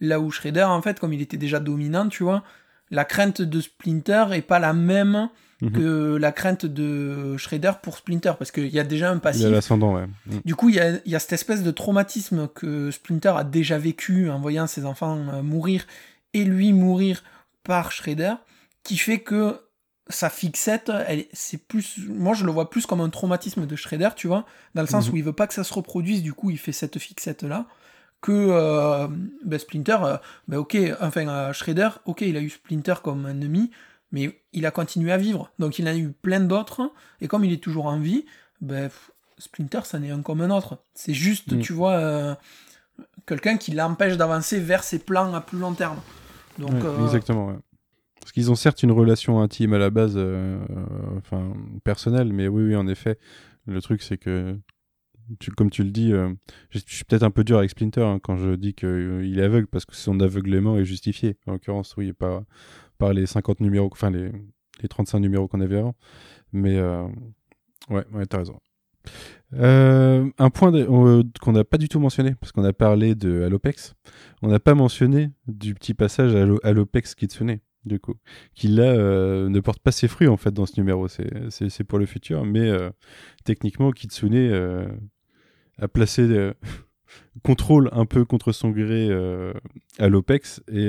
là où Shredder, en fait, comme il était déjà dominant, tu vois, la crainte de Splinter est pas la même Mhm. que la crainte de Shredder pour Splinter, parce qu'il y a déjà un Il passif a l'ascendant, ouais. Mm. du coup, il y a, il y a cette espèce de traumatisme que Splinter a déjà vécu en voyant ses enfants euh, mourir et lui mourir par Shredder, qui fait que sa fixette, elle- c'est plus, moi je le vois plus comme un traumatisme de Shredder, tu vois, dans le sens Mhm. où il veut pas que ça se reproduise, du coup il fait cette fixette là, que euh, ben, Splinter, euh, ben ok, enfin euh, Shredder, ok, il a eu Splinter comme ennemi, mais il a continué à vivre, donc il en a eu plein d'autres, et comme il est toujours en vie, ben pff, Splinter, ça n'est un comme un autre. C'est juste, Mm. tu vois, euh, quelqu'un qui l'empêche d'avancer vers ses plans à plus long terme. Donc, Exactement, ouais. Qu'ils ont certes une relation intime à la base, euh, euh, enfin personnelle, mais oui, oui, en effet, le truc c'est que, comme tu le dis, euh, je suis peut-être un peu dur avec Splinter hein, quand je dis qu'il est aveugle, parce que son aveuglement est justifié. En l'occurrence, oui, par, par les 50 numéros, enfin les, les 35 numéros qu'on avait avant. Mais ouais, ouais, t'as raison. Un point qu'on n'a pas du tout mentionné, parce qu'on a parlé de Alopex, on n'a pas mentionné du petit passage à Alopex Kitsune, du coup, qui là euh, ne porte pas ses fruits en fait dans ce numéro, c'est- pour le futur, mais euh, techniquement Kitsune euh, a placé, contrôle un peu contre son gré euh, Alopex, et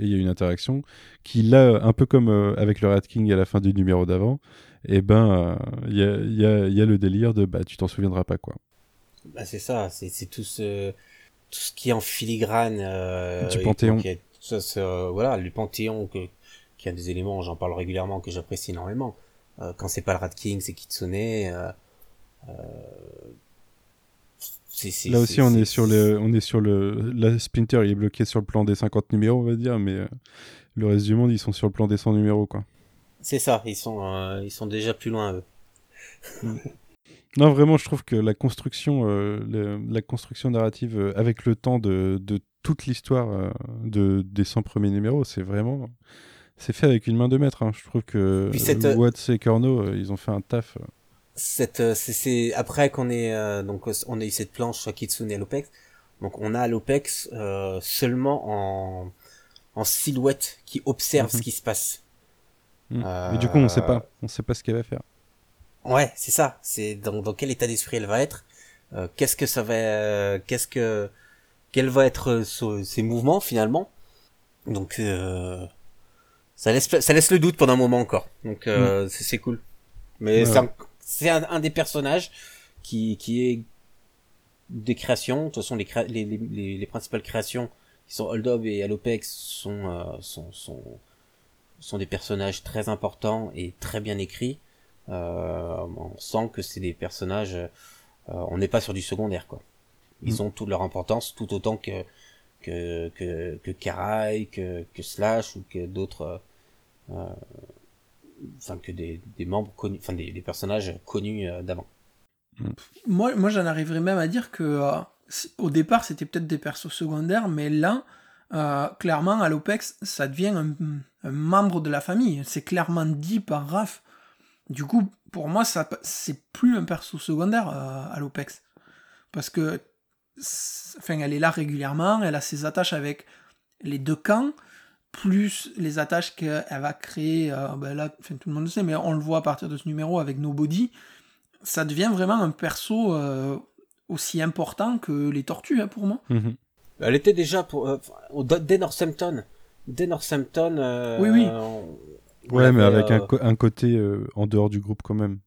il y a une interaction qui là, un peu comme avec le Rat King à la fin du numéro d'avant, et ben euh, il y, a, y a- il y a le délire de bah tu t'en souviendras pas quoi. Bah, c'est ça, c'est tout ce tout ce qui est en filigrane Du Panthéon. qui est- ça, c'est, euh, voilà, le Panthéon que qui a des éléments, j'en parle régulièrement que j'apprécie énormément. Euh, quand c'est pas le Rat King, c'est Kitsune. Euh, euh, c'est- c'est- Là aussi, on est sur le, on est sur le, la Splinter, il est bloqué sur le plan des 50 numéros, on va dire, mais le reste du monde, ils sont sur le plan des 100 numéros, quoi. C'est ça, ils sont ils sont déjà plus loin eux. Non, vraiment, je trouve que la construction, euh, le- la construction narrative euh, avec le temps de, de toute l'histoire euh, de, des 100 premiers numéros, c'est vraiment, c'est fait avec une main de maître. hein. Je trouve que cette, euh, Watts et Corno, euh, ils ont fait un taf. cette c'est- après qu'on euh, donc on a eu cette planche Kitsune et l'Opex donc on a l'Opex euh, seulement en en silhouette qui observe Mhm. ce qui se passe Mm. Euh, Mais du coup, on sait pas, on sait pas ce qu'elle va faire. ouais c'est ça c'est dans, dans quel état d'esprit elle va être qu'est-ce que ça va qu'est-ce que quel va être euh, ses mouvements finalement. Donc euh, ça laisse ça laisse le doute pendant un moment encore. Donc euh, c'est c'est cool. Mais Ouais, c'est un, des personnages qui qui est des créations. De toute façon les créa- les, les, les, les principales créations qui sont Hold Up et Alopex sont euh, sont sont sont des personnages très importants et très bien écrits. Euh, on sent que c'est des personnages euh, on n'est pas sur du secondaire quoi ils ont toute leur importance tout autant que que que que Karai que que Slash ou que d'autres euh, euh, enfin que des, des membres connus, enfin des, des personnages connus euh, d'avant. Moi, moi j'en arriverais même à dire que euh, au départ, c'était peut-être des persos secondaires, mais là, euh, clairement, à l'OPEX, ça devient un, un membre de la famille. C'est clairement dit par Raph. Du coup, pour moi, ça c'est plus un perso secondaire euh, à l'OPEX. Parce que, enfin, elle est là régulièrement, elle a ses attaches avec les deux camps, plus les attaches qu'elle va créer, euh, ben là, enfin, tout le monde le sait, mais on le voit à partir de ce numéro avec Nobody ça devient vraiment un perso euh, aussi important que les tortues hein, pour moi. Mhm. Elle était déjà pour euh, au- dès Northampton. Dès Northampton. euh, Oui, oui. on- Ouais, mais avec un, euh, co- un côté euh, en dehors du groupe quand même.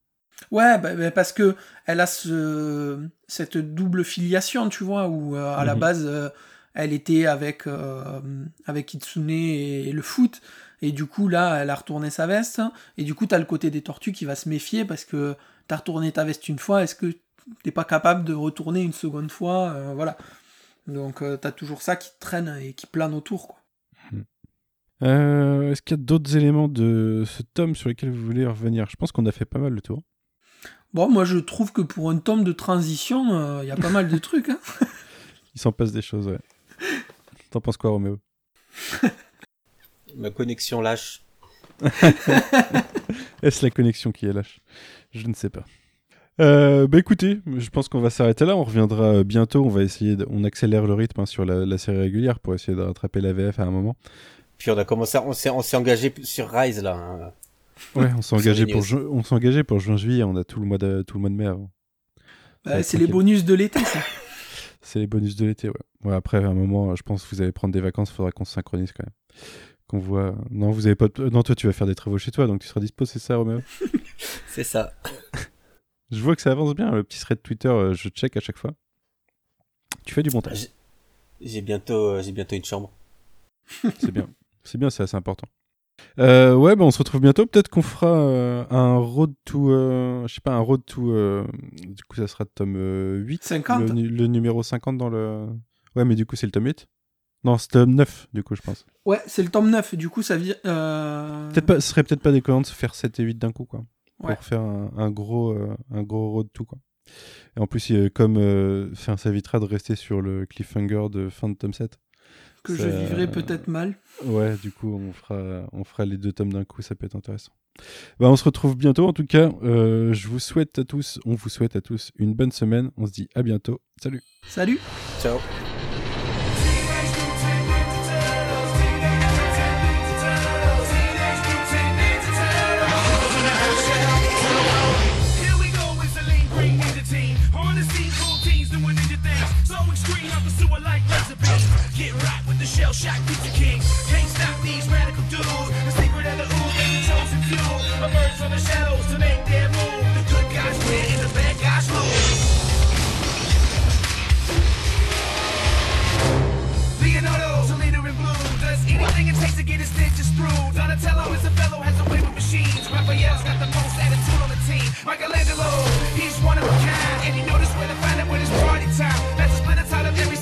Ouais, bah, bah, parce que elle a ce, cette double filiation, tu vois, où euh, à la Mhm. base euh, elle était avec euh, avec Kitsune et, le foot, et du coup là elle a retourné sa veste, et du coup t'as le côté des tortues qui va se méfier parce que t'as retourné ta veste une fois, est-ce que t'es pas capable de retourner une seconde fois, voilà. Donc t'as toujours ça qui traîne et qui plane autour, quoi. Euh, Est-ce qu'il y a d'autres éléments de ce tome sur lesquels vous voulez revenir? Je pense qu'on a fait pas mal le tour. Bon, moi je trouve que pour un tome de transition, il y a pas mal de trucs. Hein. Il s'en passe des choses, ouais. T'en penses quoi, Roméo? Ma connexion lâche. Est-ce la connexion qui est lâche? Je ne sais pas. Euh, bah écoutez, je pense qu'on va s'arrêter là. On reviendra euh, bientôt. On va essayer, de- on accélère le rythme hein, sur la, la série régulière pour essayer de rattraper la VF à un moment. Puis on a commencé, à- on s'est, on s'est engagé sur Rise là. hein. Ouais, on s'est engagé pour on s'est engagé pour juin juillet. On a tout le mois de tout le mois de mai avant. Bah, c'est les bonus de l'été, ça. C'est les bonus de l'été, ouais. Ouais, après, à un moment, je pense que vous allez prendre des vacances, il faudra qu'on se synchronise quand même. Qu'on voit. Non, vous avez pas. de- Non, toi, tu vas faire des travaux chez toi, donc tu seras dispo, c'est ça, Roméo C'est ça. Je vois que ça avance bien. Le petit thread Twitter, euh, je check à chaque fois. Tu fais du montage. J'ai bientôt, euh, j'ai bientôt une chambre. C'est bien. C'est bien, c'est assez important. Euh, ouais, bah, on se retrouve bientôt. Peut-être qu'on fera euh, un road to. euh, je sais pas, un road to. euh, du coup, ça sera tome euh, 8. 50. Le, le numéro 50 dans le. Ouais, mais du coup, c'est le tome 8. Non, c'est tome 9, du coup, je pense. Ouais, c'est le tome 9, du coup ça vient. Euh... Peut-être pas, ce serait peut-être pas déconnant de se faire 7 et 8 d'un coup, quoi. Pour Ouais. faire un, un gros, un gros road to, quoi. Et en plus, comme ça évitera de rester sur le cliffhanger de fin de tome 7. Que je vivrai peut-être mal. Ouais, du coup, on fera, on fera les deux tomes d'un coup, ça peut être intéressant. Bah, on se retrouve bientôt. En tout cas, euh, je vous souhaite à tous, on vous souhaite à tous une bonne semaine. On se dit à bientôt. Salut. Salut Ciao. shell shock pizza king. Can't stop these radical dudes. The secret of the ooze and the chosen few emerge from the shadows to make their move. The good guys win and the bad guys lose. Leonardo's a leader in blue. Does anything it takes to get his stitches through. Donatello is a fellow, has a way with machines. Raphael's got the most attitude on the team. Michelangelo, he's one of a kind. And he knows where to find it when it's party time. That's a splinter out of every